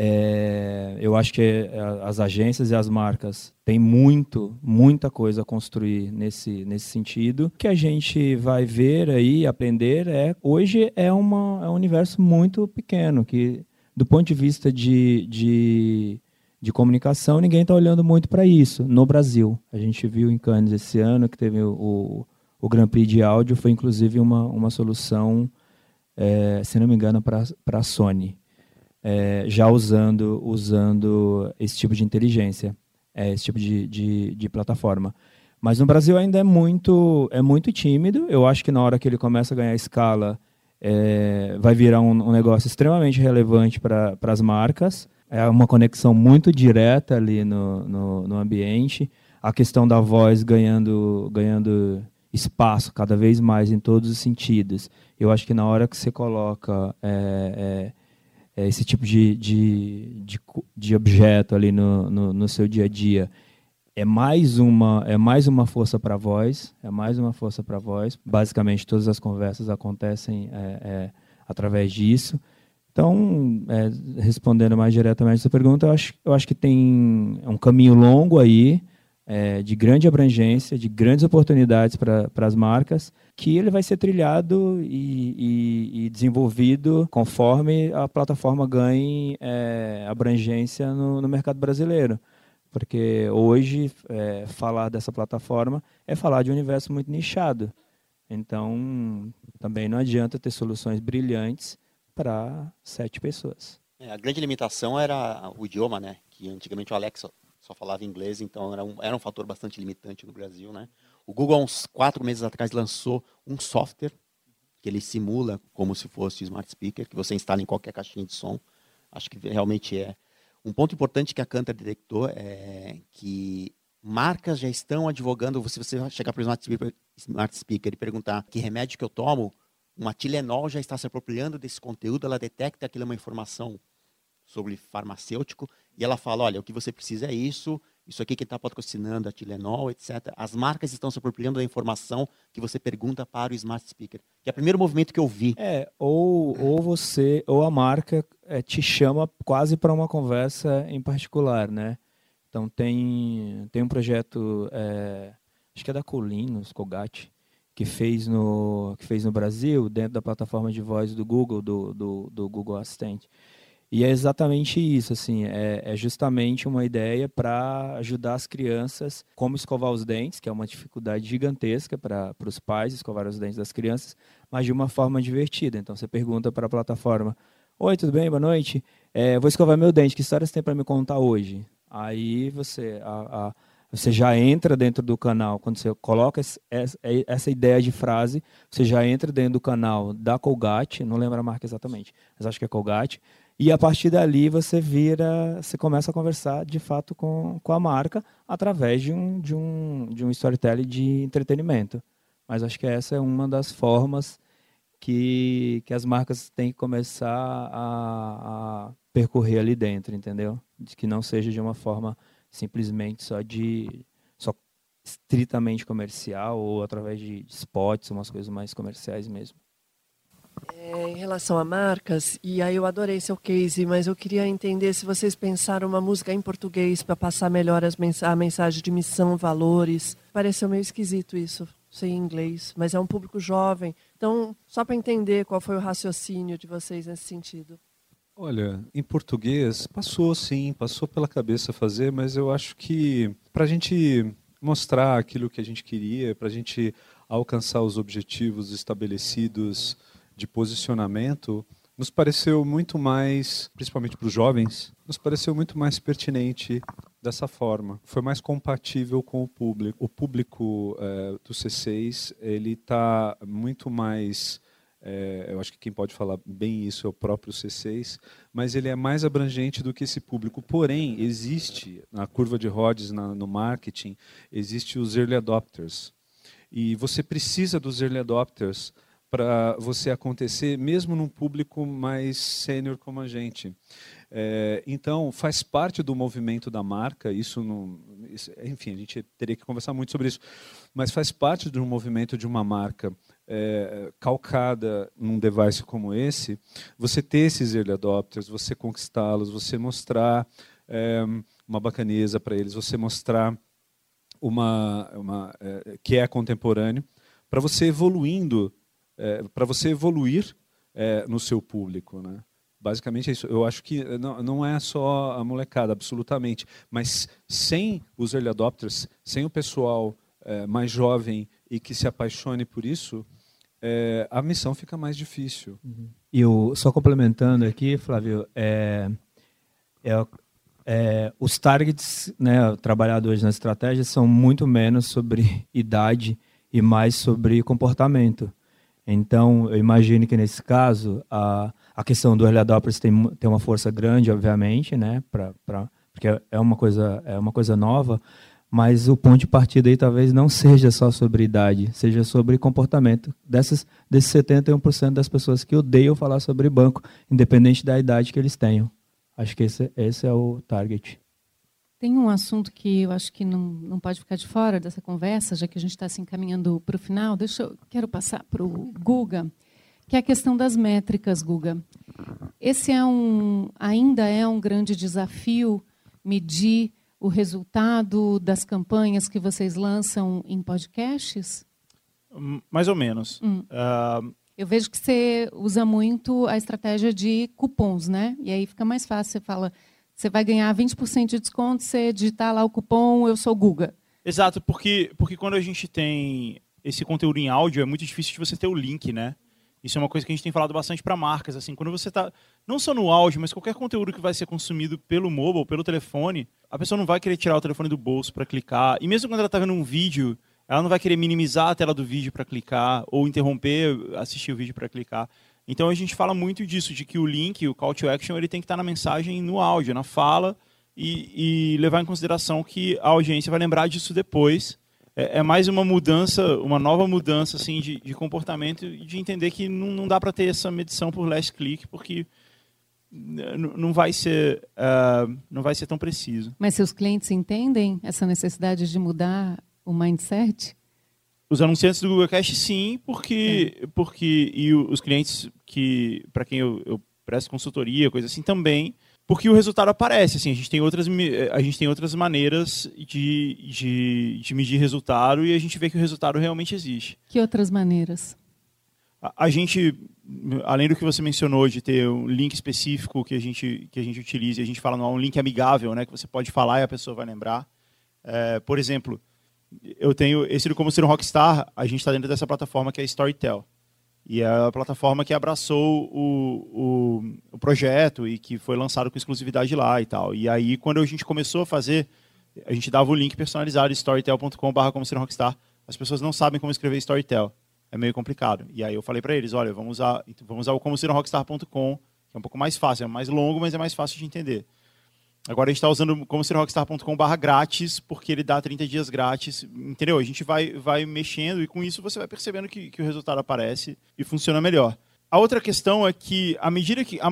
É, eu acho que é, as agências e as marcas têm muito, muita coisa a construir nesse, nesse sentido. O que a gente vai ver aí, aprender, é hoje é, uma, é um universo muito pequeno, que do ponto de vista de, de, de comunicação, ninguém está olhando muito para isso no Brasil. A gente viu em Cannes esse ano que teve o, o, Grand Prix de áudio, foi inclusive uma, uma solução, é, se não me engano, para a Sony é, já usando, usando esse tipo de inteligência, é, esse tipo de, de, de, plataforma. Mas no Brasil ainda é muito, é muito tímido. Eu acho que na hora que ele começa a ganhar escala, é, vai virar um, um, negócio extremamente relevante para as marcas. É uma conexão muito direta ali no, no, no, ambiente. A questão da voz ganhando, ganhando espaço cada vez mais em todos os sentidos. Eu acho que na hora que você coloca é, é é, esse tipo de, de, de, de objeto ali no, no, no, seu dia a dia é mais uma é mais uma força para voz é mais uma força para voz. Basicamente todas as conversas acontecem é, é, através disso. Então é, respondendo mais diretamente essa pergunta eu acho eu acho que tem um caminho longo aí é, de grande abrangência, de grandes oportunidades para as marcas, que ele vai ser trilhado e, e, e desenvolvido conforme a plataforma ganhe é, abrangência no, no, mercado brasileiro. Porque hoje, é, falar dessa plataforma é falar de um universo muito nichado. Então, também não adianta ter soluções brilhantes para sete pessoas. É, a grande limitação era o idioma, né? Que antigamente o Alexa só falava inglês, então era um, era um fator bastante limitante no Brasil, né? O Google, uns quatro meses atrás, lançou um software que ele simula como se fosse smart speaker, que você instala em qualquer caixinha de som. Acho que realmente é. Um ponto importante que a Cantor detectou é que marcas já estão advogando, se você chegar para o smart speaker, smart speaker e perguntar que remédio que eu tomo, uma Tilenol já está se apropriando desse conteúdo, ela detecta que aquilo é uma informação sobre farmacêutico e ela fala, olha, o que você precisa é isso, isso aqui que está patrocinando a Tilenol, etc. As marcas estão se apropriando da informação que você pergunta para o smart speaker, que é o primeiro movimento que eu vi. É, ou, ou você, ou a marca é, te chama quase para uma conversa em particular, né? Então tem, tem um projeto, é, acho que é da Colinos, Colgate, que fez no que fez no Brasil dentro da plataforma de voz do Google do, do, do Google Assistente e é exatamente isso assim é, é justamente uma ideia para ajudar as crianças como escovar os dentes que é uma dificuldade gigantesca para os pais escovar os dentes das crianças mas de uma forma divertida. Então você pergunta para a plataforma oi tudo bem? Boa noite. É, vou escovar meu dente que histórias tem para me contar hoje? Aí você a, a você já entra dentro do canal, quando você coloca essa ideia de frase, você já entra dentro do canal da Colgate, não lembro a marca exatamente, mas acho que é Colgate, e a partir dali você vira, você começa a conversar de fato com, com a marca através de um, de, um, de um storytelling de entretenimento. Mas acho que essa é uma das formas que, que as marcas têm que começar a, a percorrer ali dentro, entendeu? De que não seja de uma forma simplesmente só de só estritamente comercial ou através de spots, umas coisas mais comerciais mesmo. É, em relação a marcas, e aí eu adorei seu case, mas eu queria entender se vocês pensaram uma música em português para passar melhor mens a mensagem de missão, valores. Pareceu meio esquisito isso, sem inglês, mas é um público jovem. Então, só para entender qual foi o raciocínio de vocês nesse sentido. Olha, em português passou sim, passou pela cabeça fazer, mas eu acho que para a gente mostrar aquilo que a gente queria, para a gente alcançar os objetivos estabelecidos de posicionamento, nos pareceu muito mais, principalmente para os jovens, nos pareceu muito mais pertinente dessa forma. Foi mais compatível com o público. O público é, do C6 ele está muito mais é, eu acho que quem pode falar bem isso é o próprio C6, mas ele é mais abrangente do que esse público. Porém, existe na curva de Rhodes, na, no marketing, existe os early adopters. E você precisa dos early adopters para você acontecer, mesmo num público mais sênior como a gente. É, então, faz parte do movimento da marca, isso não. Isso, enfim, a gente teria que conversar muito sobre isso, mas faz parte do movimento de uma marca é, calcada num device como esse, você ter esses early adopters, você conquistá-los, você mostrar é, uma bacaneza para eles, você mostrar uma, uma é, que é contemporâneo, para você evoluindo, é, para você evoluir é, no seu público, né? Basicamente é isso. Eu acho que não, não é só a molecada, absolutamente. Mas sem os early adopters, sem o pessoal é, mais jovem e que se apaixone por isso, a missão fica mais difícil. Uhum. E o, só complementando aqui, Flávio, é, é, é, os targets né, trabalhados na estratégia são muito menos sobre *laughs* idade e mais sobre comportamento. Então, eu imagino que nesse caso, a, a questão do early adopters tem, tem uma força grande, obviamente, né, pra, pra, porque é uma, coisa, é uma coisa nova, mas o ponto de partida aí talvez não seja só sobre idade, seja sobre comportamento. Dessas, desses 71% das pessoas que odeiam falar sobre banco, independente da idade que eles tenham. Acho que esse, esse é o target. Tem um assunto que eu acho que não, não pode ficar de fora dessa conversa, já que a gente está se encaminhando para o final. Deixa eu, quero passar para o Guga, que é a questão das métricas, Guga. Esse é um, ainda é um grande desafio medir o resultado das campanhas que vocês lançam em podcasts? Mais ou menos. Hum. Uh... Eu vejo que você usa muito a estratégia de cupons, né? E aí fica mais fácil. Você fala, você vai ganhar 20% de desconto, você digitar lá o cupom Eu Sou Guga. Exato, porque, porque quando a gente tem esse conteúdo em áudio, é muito difícil de você ter o link, né? Isso é uma coisa que a gente tem falado bastante para marcas. Assim, quando você está, não só no áudio, mas qualquer conteúdo que vai ser consumido pelo mobile, pelo telefone, a pessoa não vai querer tirar o telefone do bolso para clicar. E mesmo quando ela está vendo um vídeo, ela não vai querer minimizar a tela do vídeo para clicar ou interromper assistir o vídeo para clicar. Então a gente fala muito disso, de que o link, o call to action, ele tem que estar na mensagem, no áudio, na fala, e, e levar em consideração que a audiência vai lembrar disso depois. É, é mais uma mudança, uma nova mudança assim, de, de comportamento e de entender que não, não dá para ter essa medição por last click, porque não vai ser uh, não vai ser tão preciso. Mas seus clientes entendem essa necessidade de mudar o mindset? Os anunciantes do Google Cash, sim, porque, é. porque e os clientes que para quem eu, eu presto consultoria, coisa assim, também, porque o resultado aparece. Assim, a gente tem outras, a gente tem outras maneiras de, de, de medir resultado e a gente vê que o resultado realmente existe. Que outras maneiras? A, a gente, além do que você mencionou de ter um link específico que a gente que a gente utiliza, a gente fala não é um link amigável, né, que você pode falar e a pessoa vai lembrar. É, por exemplo, eu tenho esse Como Ser um Rockstar, a gente está dentro dessa plataforma que é Storytel. E é a plataforma que abraçou o, o, o, projeto e que foi lançado com exclusividade lá e tal. E aí, quando a gente começou a fazer, a gente dava o link personalizado, storytel.com.br como ser um rockstar. As pessoas não sabem como escrever Storytel. É meio complicado. E aí eu falei para eles, olha, vamos usar, vamos usar o como ser um rockstar.com, que é um pouco mais fácil, é mais longo, mas é mais fácil de entender. Agora a gente está usando como ser rockstar.com barra grátis, porque ele dá 30 dias grátis, entendeu? A gente vai, vai mexendo e com isso você vai percebendo que, que o resultado aparece e funciona melhor. A outra questão é que, à medida que. A,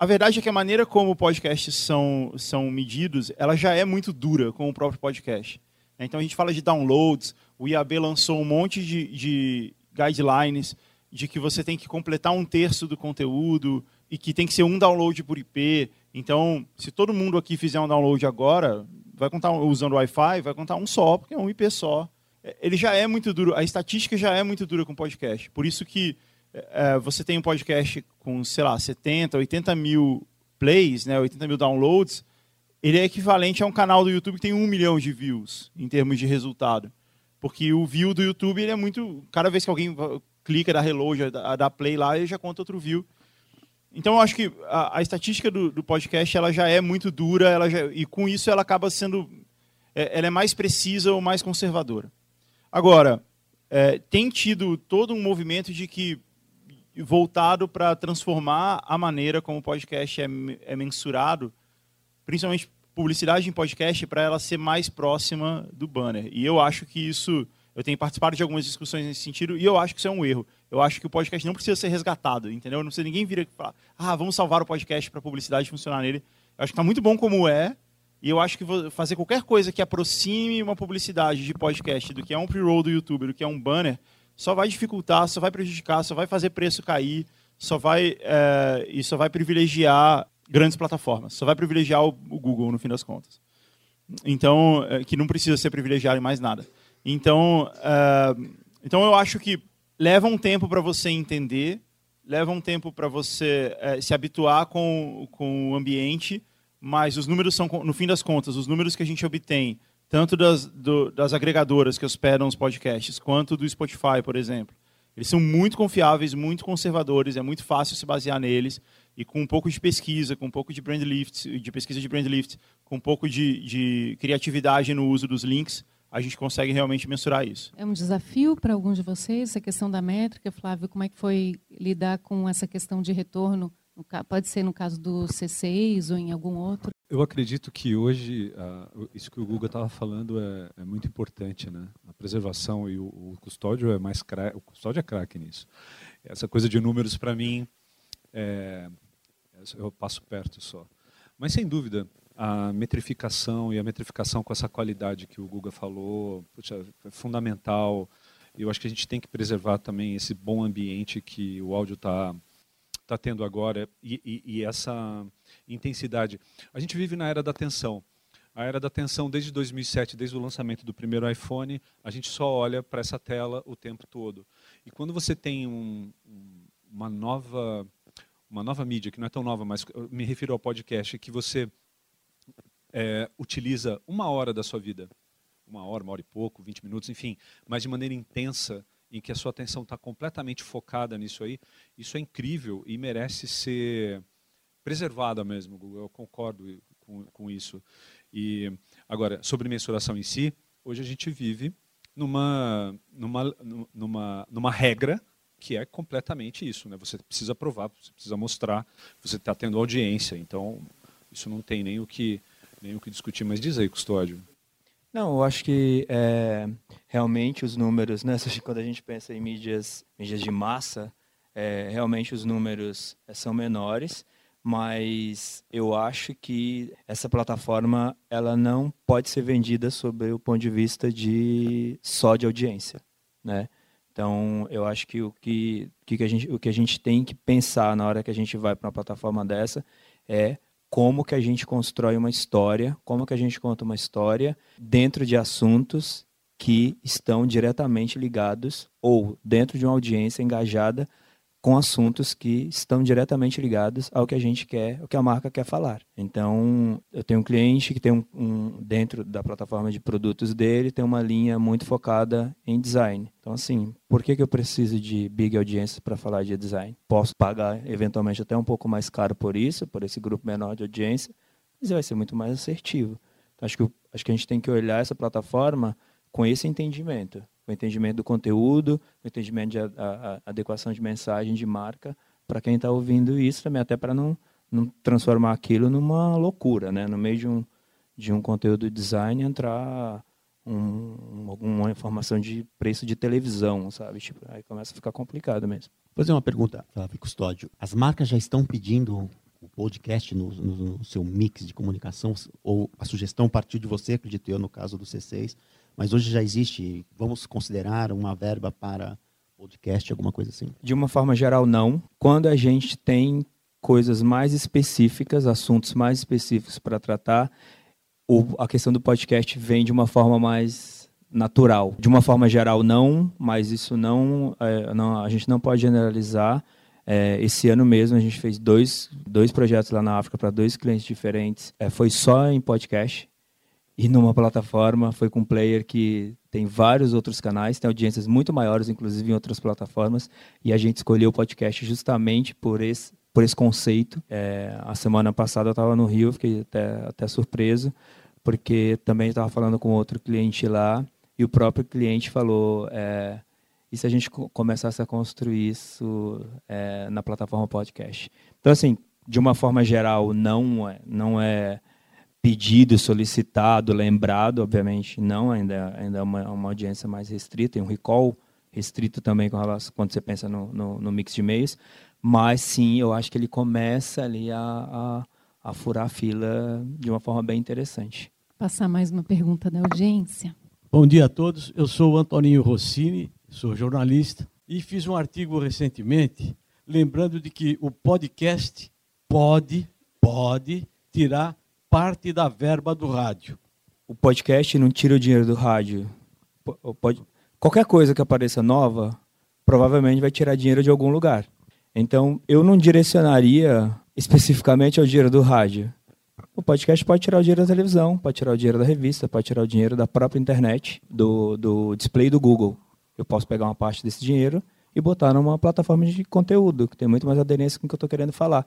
a verdade é que a maneira como podcasts são, são medidos, ela já é muito dura com o próprio podcast. Então a gente fala de downloads, o IAB lançou um monte de, de guidelines de que você tem que completar um terço do conteúdo e que tem que ser um download por IP. Então, se todo mundo aqui fizer um download agora, vai contar usando Wi-Fi, vai contar um só, porque é um IP só. É, ele já é muito duro, a estatística já é muito dura com podcast. Por isso que é, você tem um podcast com, sei lá, 70, 80 mil plays, né, 80 mil downloads, ele é equivalente a um canal do YouTube que tem um milhão de views em termos de resultado. Porque o view do YouTube ele é muito. Cada vez que alguém clica, dá reload, dá play lá, ele já conta outro view. Então eu acho que a, a estatística do, do, podcast ela já é muito dura, ela já, e com isso ela acaba sendo, é, ela é mais precisa ou mais conservadora. Agora é, tem tido todo um movimento de que voltado para transformar a maneira como o podcast é, é mensurado, principalmente publicidade em podcast, para ela ser mais próxima do banner. E eu acho que isso eu tenho participado de algumas discussões nesse sentido e eu acho que isso é um erro. Eu acho que o podcast não precisa ser resgatado, entendeu? Não precisa ninguém vir aqui falar, ah, vamos salvar o podcast para a publicidade funcionar nele. Eu acho que está muito bom como é. E eu acho que fazer qualquer coisa que aproxime uma publicidade de podcast do que é um pre-roll do YouTube, do que é um banner, só vai dificultar, só vai prejudicar, só vai fazer preço cair, só vai é, e só vai privilegiar grandes plataformas, só vai privilegiar o, o Google no fim das contas. Então, é, que não precisa ser privilegiado em mais nada. Então, uh, então eu acho que leva um tempo para você entender, leva um tempo para você uh, se habituar com, com o ambiente, mas os números são, no fim das contas, os números que a gente obtém, tanto das, do, das agregadoras que hospedam os podcasts, quanto do Spotify, por exemplo, eles são muito confiáveis, muito conservadores, é muito fácil se basear neles. E com um pouco de pesquisa, com um pouco de brand lift, de pesquisa de brand lift, com um pouco de, de criatividade no uso dos links, a gente consegue realmente mensurar isso. É um desafio para alguns de vocês essa questão da métrica, Flávio. Como é que foi lidar com essa questão de retorno? Pode ser no caso do C6 ou em algum outro? Eu acredito que hoje uh, isso que o Google estava falando é, é, muito importante, né? A preservação e o, o custódio é mais o custódio é craque nisso. Essa coisa de números para mim é, eu passo perto só. Mas sem dúvida a metrificação e a metrificação com essa qualidade que o Guga falou é fundamental. Eu acho que a gente tem que preservar também esse bom ambiente que o áudio está tá tendo agora e, e, e, essa intensidade. A gente vive na era da atenção. A era da atenção desde 2007, desde o lançamento do primeiro iPhone, a gente só olha para essa tela o tempo todo. E quando você tem um, uma nova uma nova mídia que não é tão nova, mas me refiro ao podcast que você é, utiliza uma hora da sua vida, uma hora, uma hora e pouco, 20 minutos, enfim, mas de maneira intensa, em que a sua atenção está completamente focada nisso aí, isso é incrível e merece ser preservada mesmo, eu concordo com, com isso. E agora, sobre mensuração em si, hoje a gente vive numa, numa, numa, numa regra que é completamente isso. Né? Você precisa provar, você precisa mostrar, você está tendo audiência. Então, isso não tem nem o que, nem o que discutir. Mas diz aí, Custódio. Não, eu acho que é, realmente os números, né, *laughs* quando a gente pensa em mídias, mídias de massa, é, realmente os números é, são menores, mas eu acho que essa plataforma ela não pode ser vendida sob o ponto de vista de só de audiência, né? Então, eu acho que o que, que a gente, o que a gente tem que pensar na hora que a gente vai para uma plataforma dessa é como que a gente constrói uma história, como que a gente conta uma história dentro de assuntos que estão diretamente ligados ou dentro de uma audiência engajada com assuntos que estão diretamente ligados ao que a gente quer, o que a marca quer falar. Então, eu tenho um cliente que tem um, um, dentro da plataforma de produtos dele tem uma linha muito focada em design. Então, assim, por que, que eu preciso de big audiência para falar de design? Posso pagar eventualmente até um pouco mais caro por isso, por esse grupo menor de audiência, mas vai ser muito mais assertivo. Então, acho que acho que a gente tem que olhar essa plataforma com esse entendimento o entendimento do conteúdo, o entendimento de a, a, adequação de mensagem, de marca, para quem está ouvindo isso também, até para não, não transformar aquilo numa loucura, né? No meio de um, de um conteúdo de design entrar um, alguma informação de preço de televisão, sabe? Tipo, aí começa a ficar complicado mesmo. Vou fazer uma pergunta, Flávio Custódio. As marcas já estão pedindo o podcast no, no, no, seu mix de comunicação, ou a sugestão partiu de você, acredito eu, no caso do C6, mas hoje já existe, vamos considerar uma verba para podcast, alguma coisa assim? De uma forma geral, não. Quando a gente tem coisas mais específicas, assuntos mais específicos para tratar, a questão do podcast vem de uma forma mais natural. De uma forma geral, não, mas isso não, é, não a gente não pode generalizar. É, esse ano mesmo a gente fez dois, dois projetos lá na África para dois clientes diferentes. É, foi só em podcast e numa plataforma foi com um player que tem vários outros canais, tem audiências muito maiores, inclusive em outras plataformas, e a gente escolheu o podcast justamente por esse, por esse conceito. É, a semana passada eu estava no Rio, fiquei até, até surpreso, porque também estava falando com outro cliente lá, e o próprio cliente falou: é, e se a gente começasse a construir isso é, na plataforma podcast? Então, assim, de uma forma geral, não é, não é pedido, solicitado, lembrado, obviamente não, ainda, ainda é uma, uma audiência mais restrita, tem um recall restrito também com relação, quando você pensa no, no, no, mix de e-mails, mas sim, eu acho que ele começa ali a, a, a furar a fila de uma forma bem interessante. Passar mais uma pergunta da audiência. Bom dia a todos, eu sou o Antoninho Rossini, sou jornalista e fiz um artigo recentemente lembrando de que o podcast pode, pode tirar parte da verba do rádio. O podcast não tira o dinheiro do rádio. Pode... Qualquer coisa que apareça nova, provavelmente vai tirar dinheiro de algum lugar. Então, eu não direcionaria especificamente ao dinheiro do rádio. O podcast pode tirar o dinheiro da televisão, pode tirar o dinheiro da revista, pode tirar o dinheiro da própria internet, do, do display do Google. Eu posso pegar uma parte desse dinheiro e botar numa plataforma de conteúdo, que tem muito mais aderência com o que eu estou querendo falar.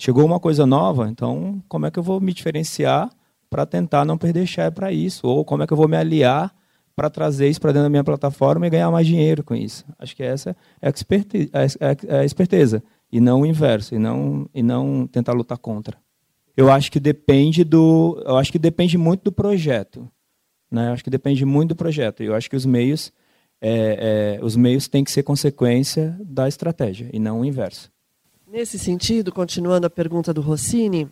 Chegou uma coisa nova, então como é que eu vou me diferenciar para tentar não perder share para isso? Ou como é que eu vou me aliar para trazer isso para dentro da minha plataforma e ganhar mais dinheiro com isso? Acho que essa é a, expertise, é a esperteza, e não o inverso, e não, e não tentar lutar contra. Eu acho que depende do, eu acho que depende muito do projeto, né? Eu acho que depende muito do projeto. Eu acho que os meios, é, é, os meios têm que ser consequência da estratégia e não o inverso. Nesse sentido, continuando a pergunta do Rossini,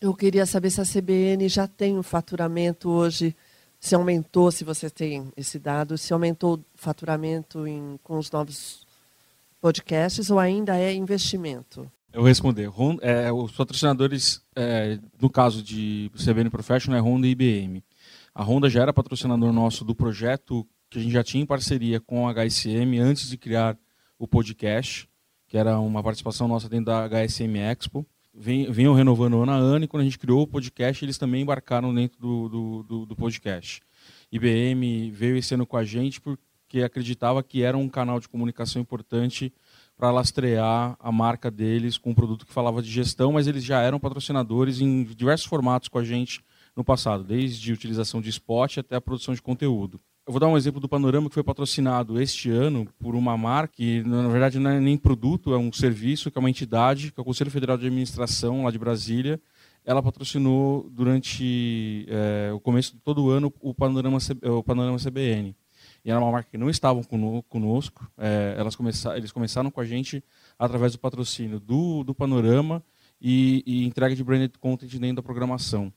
eu queria saber se a CBN já tem um faturamento hoje, se aumentou, se você tem esse dado, se aumentou o faturamento em, com os novos podcasts ou ainda é investimento? Eu responder. É, os patrocinadores, é, no caso de CBN Professional, é Honda e IBM. A Honda já era patrocinador nosso do projeto que a gente já tinha em parceria com a HSM antes de criar o podcast, que era uma participação nossa dentro da HSM Expo. Vinham renovando ano a ano e quando a gente criou o podcast, eles também embarcaram dentro do, do, do, do podcast. IBM veio esse ano com a gente porque acreditava que era um canal de comunicação importante para lastrear a marca deles com um produto que falava de gestão, mas eles já eram patrocinadores em diversos formatos com a gente no passado, desde utilização de spot até a produção de conteúdo. Eu vou dar um exemplo do Panorama que foi patrocinado este ano por uma marca que, na verdade, não é nem produto, é um serviço, que é uma entidade, que é o Conselho Federal de Administração, lá de Brasília. Ela patrocinou durante é, o começo de todo o ano o Panorama, o Panorama CBN. E era uma marca que não estavam conosco. É, elas começaram, eles começaram com a gente através do patrocínio do, do Panorama e, e entrega de branded content dentro da programação.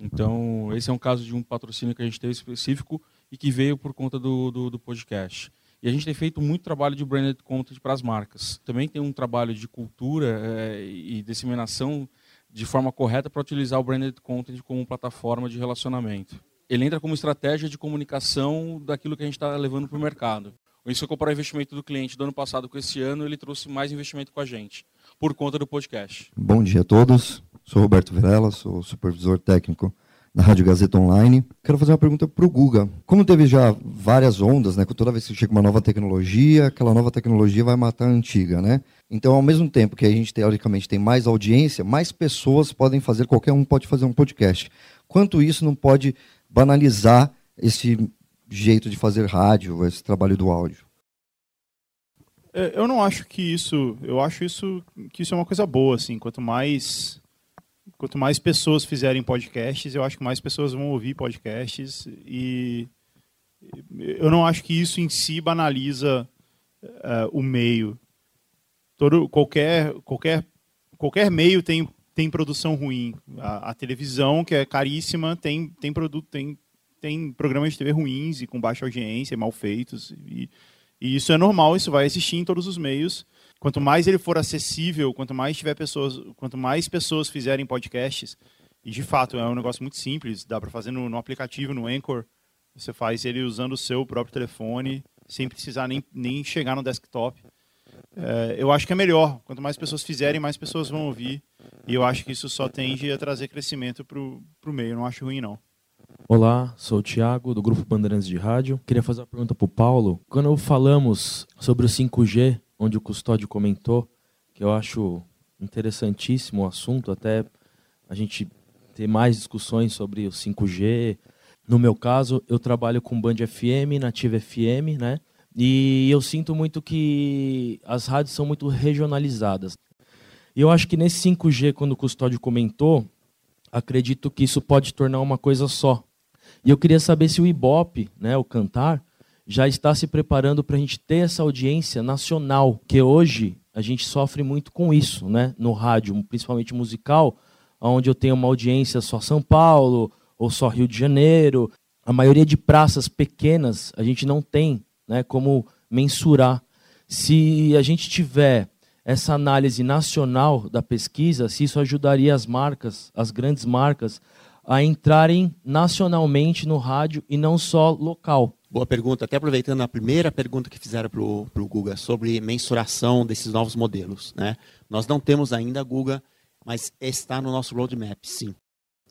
Então, esse é um caso de um patrocínio que a gente teve específico e que veio por conta do, do, do podcast. E a gente tem feito muito trabalho de branded content para as marcas. Também tem um trabalho de cultura é, e disseminação de forma correta para utilizar o branded content como plataforma de relacionamento. Ele entra como estratégia de comunicação daquilo que a gente está levando para o mercado. Isso eu comparar o investimento do cliente do ano passado com esse ano, ele trouxe mais investimento com a gente, por conta do podcast. Bom dia a todos. Sou Roberto Virela, sou supervisor técnico da Rádio Gazeta Online. Quero fazer uma pergunta para o Guga. Como teve já várias ondas, né? Toda vez que chega uma nova tecnologia, aquela nova tecnologia vai matar a antiga, né? Então, ao mesmo tempo que a gente teoricamente tem mais audiência, mais pessoas podem fazer, qualquer um pode fazer um podcast. Quanto isso não pode banalizar esse jeito de fazer rádio, esse trabalho do áudio? É, eu não acho que isso, eu acho isso que isso é uma coisa boa, assim. Quanto mais quanto mais pessoas fizerem podcasts, eu acho que mais pessoas vão ouvir podcasts e eu não acho que isso em si banaliza uh, o meio. Todo, qualquer, qualquer, qualquer meio tem, tem produção ruim. A, a, televisão, que é caríssima, tem, tem, produto, tem, tem programas de TV ruins e com baixa audiência, mal feitos. E, e isso é normal, isso vai existir em todos os meios. Quanto mais ele for acessível, quanto mais tiver pessoas, quanto mais pessoas fizerem podcasts, e de fato é um negócio muito simples, dá para fazer no, no, aplicativo, no Anchor, você faz ele usando o seu próprio telefone, sem precisar nem, nem chegar no desktop. É, eu acho que é melhor. Quanto mais pessoas fizerem, mais pessoas vão ouvir. E eu acho que isso só tende a trazer crescimento para o meio. Eu não acho ruim, não. Olá, sou o Thiago, do Grupo Bandeirantes de Rádio. Queria fazer uma pergunta para o Paulo. Quando falamos sobre o 5G, onde o Custódio comentou, que eu acho interessantíssimo o assunto, até a gente ter mais discussões sobre o 5G. No meu caso, eu trabalho com Band FM, Nativa FM, né? E eu sinto muito que as rádios são muito regionalizadas. E eu acho que nesse 5G, quando o Custódio comentou, acredito que isso pode tornar uma coisa só. E eu queria saber se o Ibope, né, o cantar, já está se preparando para a gente ter essa audiência nacional, que hoje a gente sofre muito com isso, né? No rádio, principalmente musical, onde eu tenho uma audiência só São Paulo ou só Rio de Janeiro. A maioria de praças pequenas a gente não tem, né? Como mensurar. Se a gente tiver essa análise nacional da pesquisa, se isso ajudaria as marcas, as grandes marcas, a entrarem nacionalmente no rádio e não só local. Boa pergunta. Até aproveitando a primeira pergunta que fizeram para o Guga sobre mensuração desses novos modelos. Né? Nós não temos ainda, Guga, mas está no nosso roadmap, sim.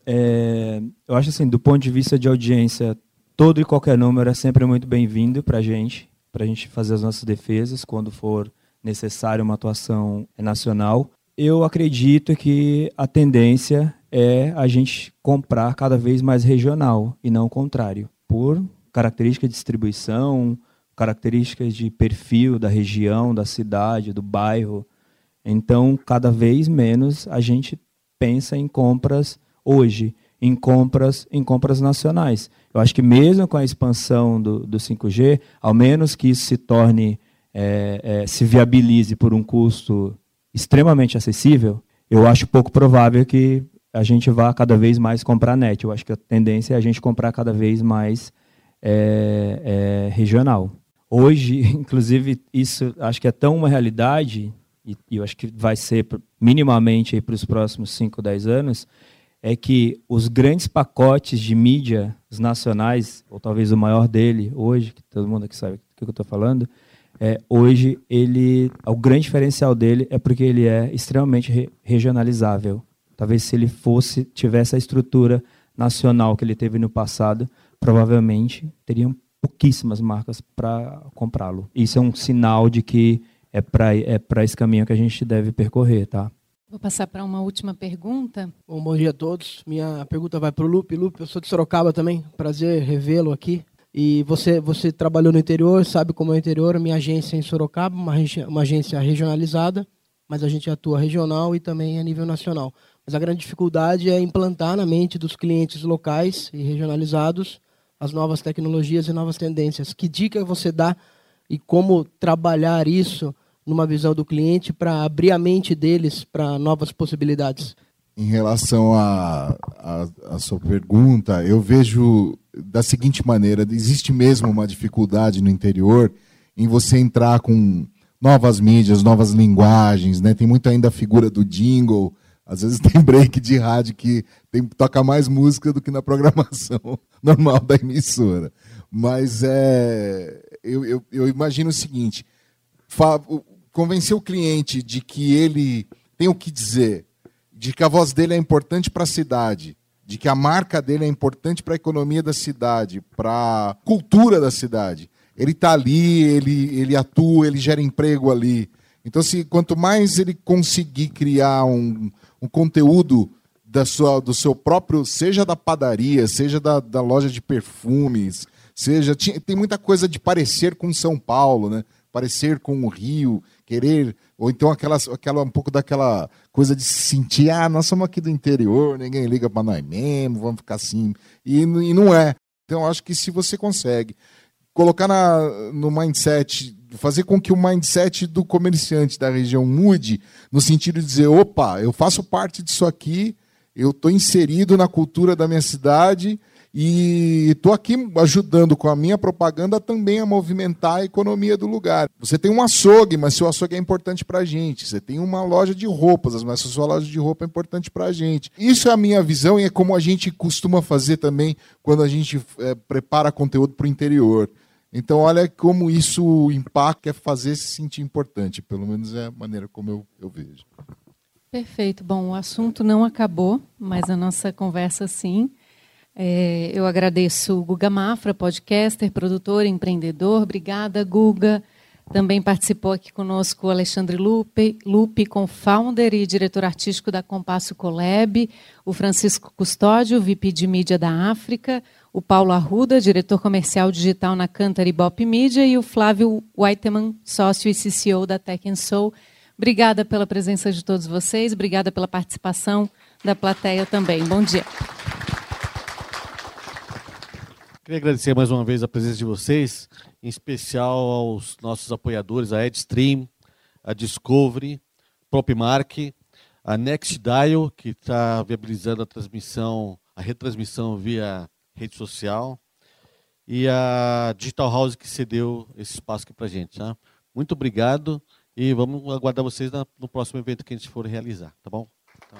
É, eu acho assim, do ponto de vista de audiência, todo e qualquer número é sempre muito bem-vindo para a gente, para a gente fazer as nossas defesas quando for necessário uma atuação nacional. Eu acredito que a tendência é a gente comprar cada vez mais regional e não o contrário, por características de distribuição, características de perfil da região, da cidade, do bairro. Então, cada vez menos a gente pensa em compras hoje, em compras, em compras nacionais. Eu acho que mesmo com a expansão do, do 5G, ao menos que isso se torne, é, é, se viabilize por um custo extremamente acessível, eu acho pouco provável que a gente vá cada vez mais comprar net. Eu acho que a tendência é a gente comprar cada vez mais é, é, regional. Hoje, *laughs* inclusive, isso acho que é tão uma realidade e, e eu acho que vai ser minimamente para os próximos 5, 10 anos, é que os grandes pacotes de mídia nacionais, ou talvez o maior dele hoje, que todo mundo aqui sabe do que eu estou falando, é, hoje ele, o grande diferencial dele é porque ele é extremamente re regionalizável. Talvez se ele fosse tivesse a estrutura nacional que ele teve no passado, provavelmente teriam pouquíssimas marcas para comprá-lo. Isso é um sinal de que é para é para esse caminho que a gente deve percorrer, tá? Vou passar para uma última pergunta. Bom, bom dia a todos. Minha pergunta vai para o Lupe. Lupe, eu sou de Sorocaba também. Prazer revê-lo aqui. E você, você trabalhou no interior, sabe como é o interior. Minha agência é em Sorocaba, uma, uma agência regionalizada, mas a gente atua regional e também a nível nacional. Mas a grande dificuldade é implantar na mente dos clientes locais e regionalizados as novas tecnologias e novas tendências. Que dica você dá e como trabalhar isso numa visão do cliente para abrir a mente deles para novas possibilidades? Em relação à sua pergunta, eu vejo da seguinte maneira: existe mesmo uma dificuldade no interior em você entrar com novas mídias, novas linguagens, né? Tem muito ainda a figura do jingle. Às vezes *laughs* tem break de rádio que tem, toca mais música do que na programação *laughs* normal da emissora. Mas é, eu, eu, eu imagino o seguinte: convencer o cliente de que ele tem o que dizer, de que a voz dele é importante para a cidade, de que a marca dele é importante para a economia da cidade, para a cultura da cidade. Ele está ali, ele, ele atua, ele gera emprego ali. Então, se, quanto mais ele conseguir criar um, um conteúdo da sua, do seu próprio, seja da padaria, seja da, da loja de perfumes, seja. Tinha, tem muita coisa de parecer com São Paulo, né? parecer com o Rio, querer, ou então aquela, aquela um pouco daquela coisa de se sentir, ah, nós somos aqui do interior, ninguém liga para nós mesmo, vamos ficar assim. E, e não é. Então acho que se você consegue colocar na, no mindset, fazer com que o mindset do comerciante da região mude, no sentido de dizer, opa, eu faço parte disso aqui, eu estou inserido na cultura da minha cidade e estou aqui ajudando com a minha propaganda também a movimentar a economia do lugar. Você tem um açougue, mas seu açougue é importante para a gente. Você tem uma loja de roupas, mas sua loja de roupa é importante para a gente. Isso é a minha visão e é como a gente costuma fazer também quando a gente é, prepara conteúdo para o interior. Então, olha como isso impacta, é fazer se sentir importante. Pelo menos é a maneira como eu, eu vejo. Perfeito. Bom, o assunto não acabou, mas a nossa conversa sim. É, eu agradeço o Guga Mafra, podcaster, produtor, empreendedor. Obrigada, Guga. Também participou aqui conosco o Alexandre Lupe, Lupe, co-founder e diretor artístico da Compasso Colab, o Francisco Custódio, VP de mídia da África, o Paulo Arruda, diretor comercial digital na Cantar Bop Media, e o Flávio Whiteman, sócio e CCO da Tech Soul. Obrigada pela presença de todos vocês, obrigada pela participação da plateia também. Bom dia. Queria agradecer mais uma vez a presença de vocês, em especial aos nossos apoiadores, a Edstream, a Discovery, Propmark, a NextDial, que está viabilizando a transmissão, a retransmissão via rede social, e a Digital House, que cedeu esse espaço aqui para a gente. Tá? Muito obrigado e vamos aguardar vocês no próximo evento que a gente for realizar, tá bom? Tá.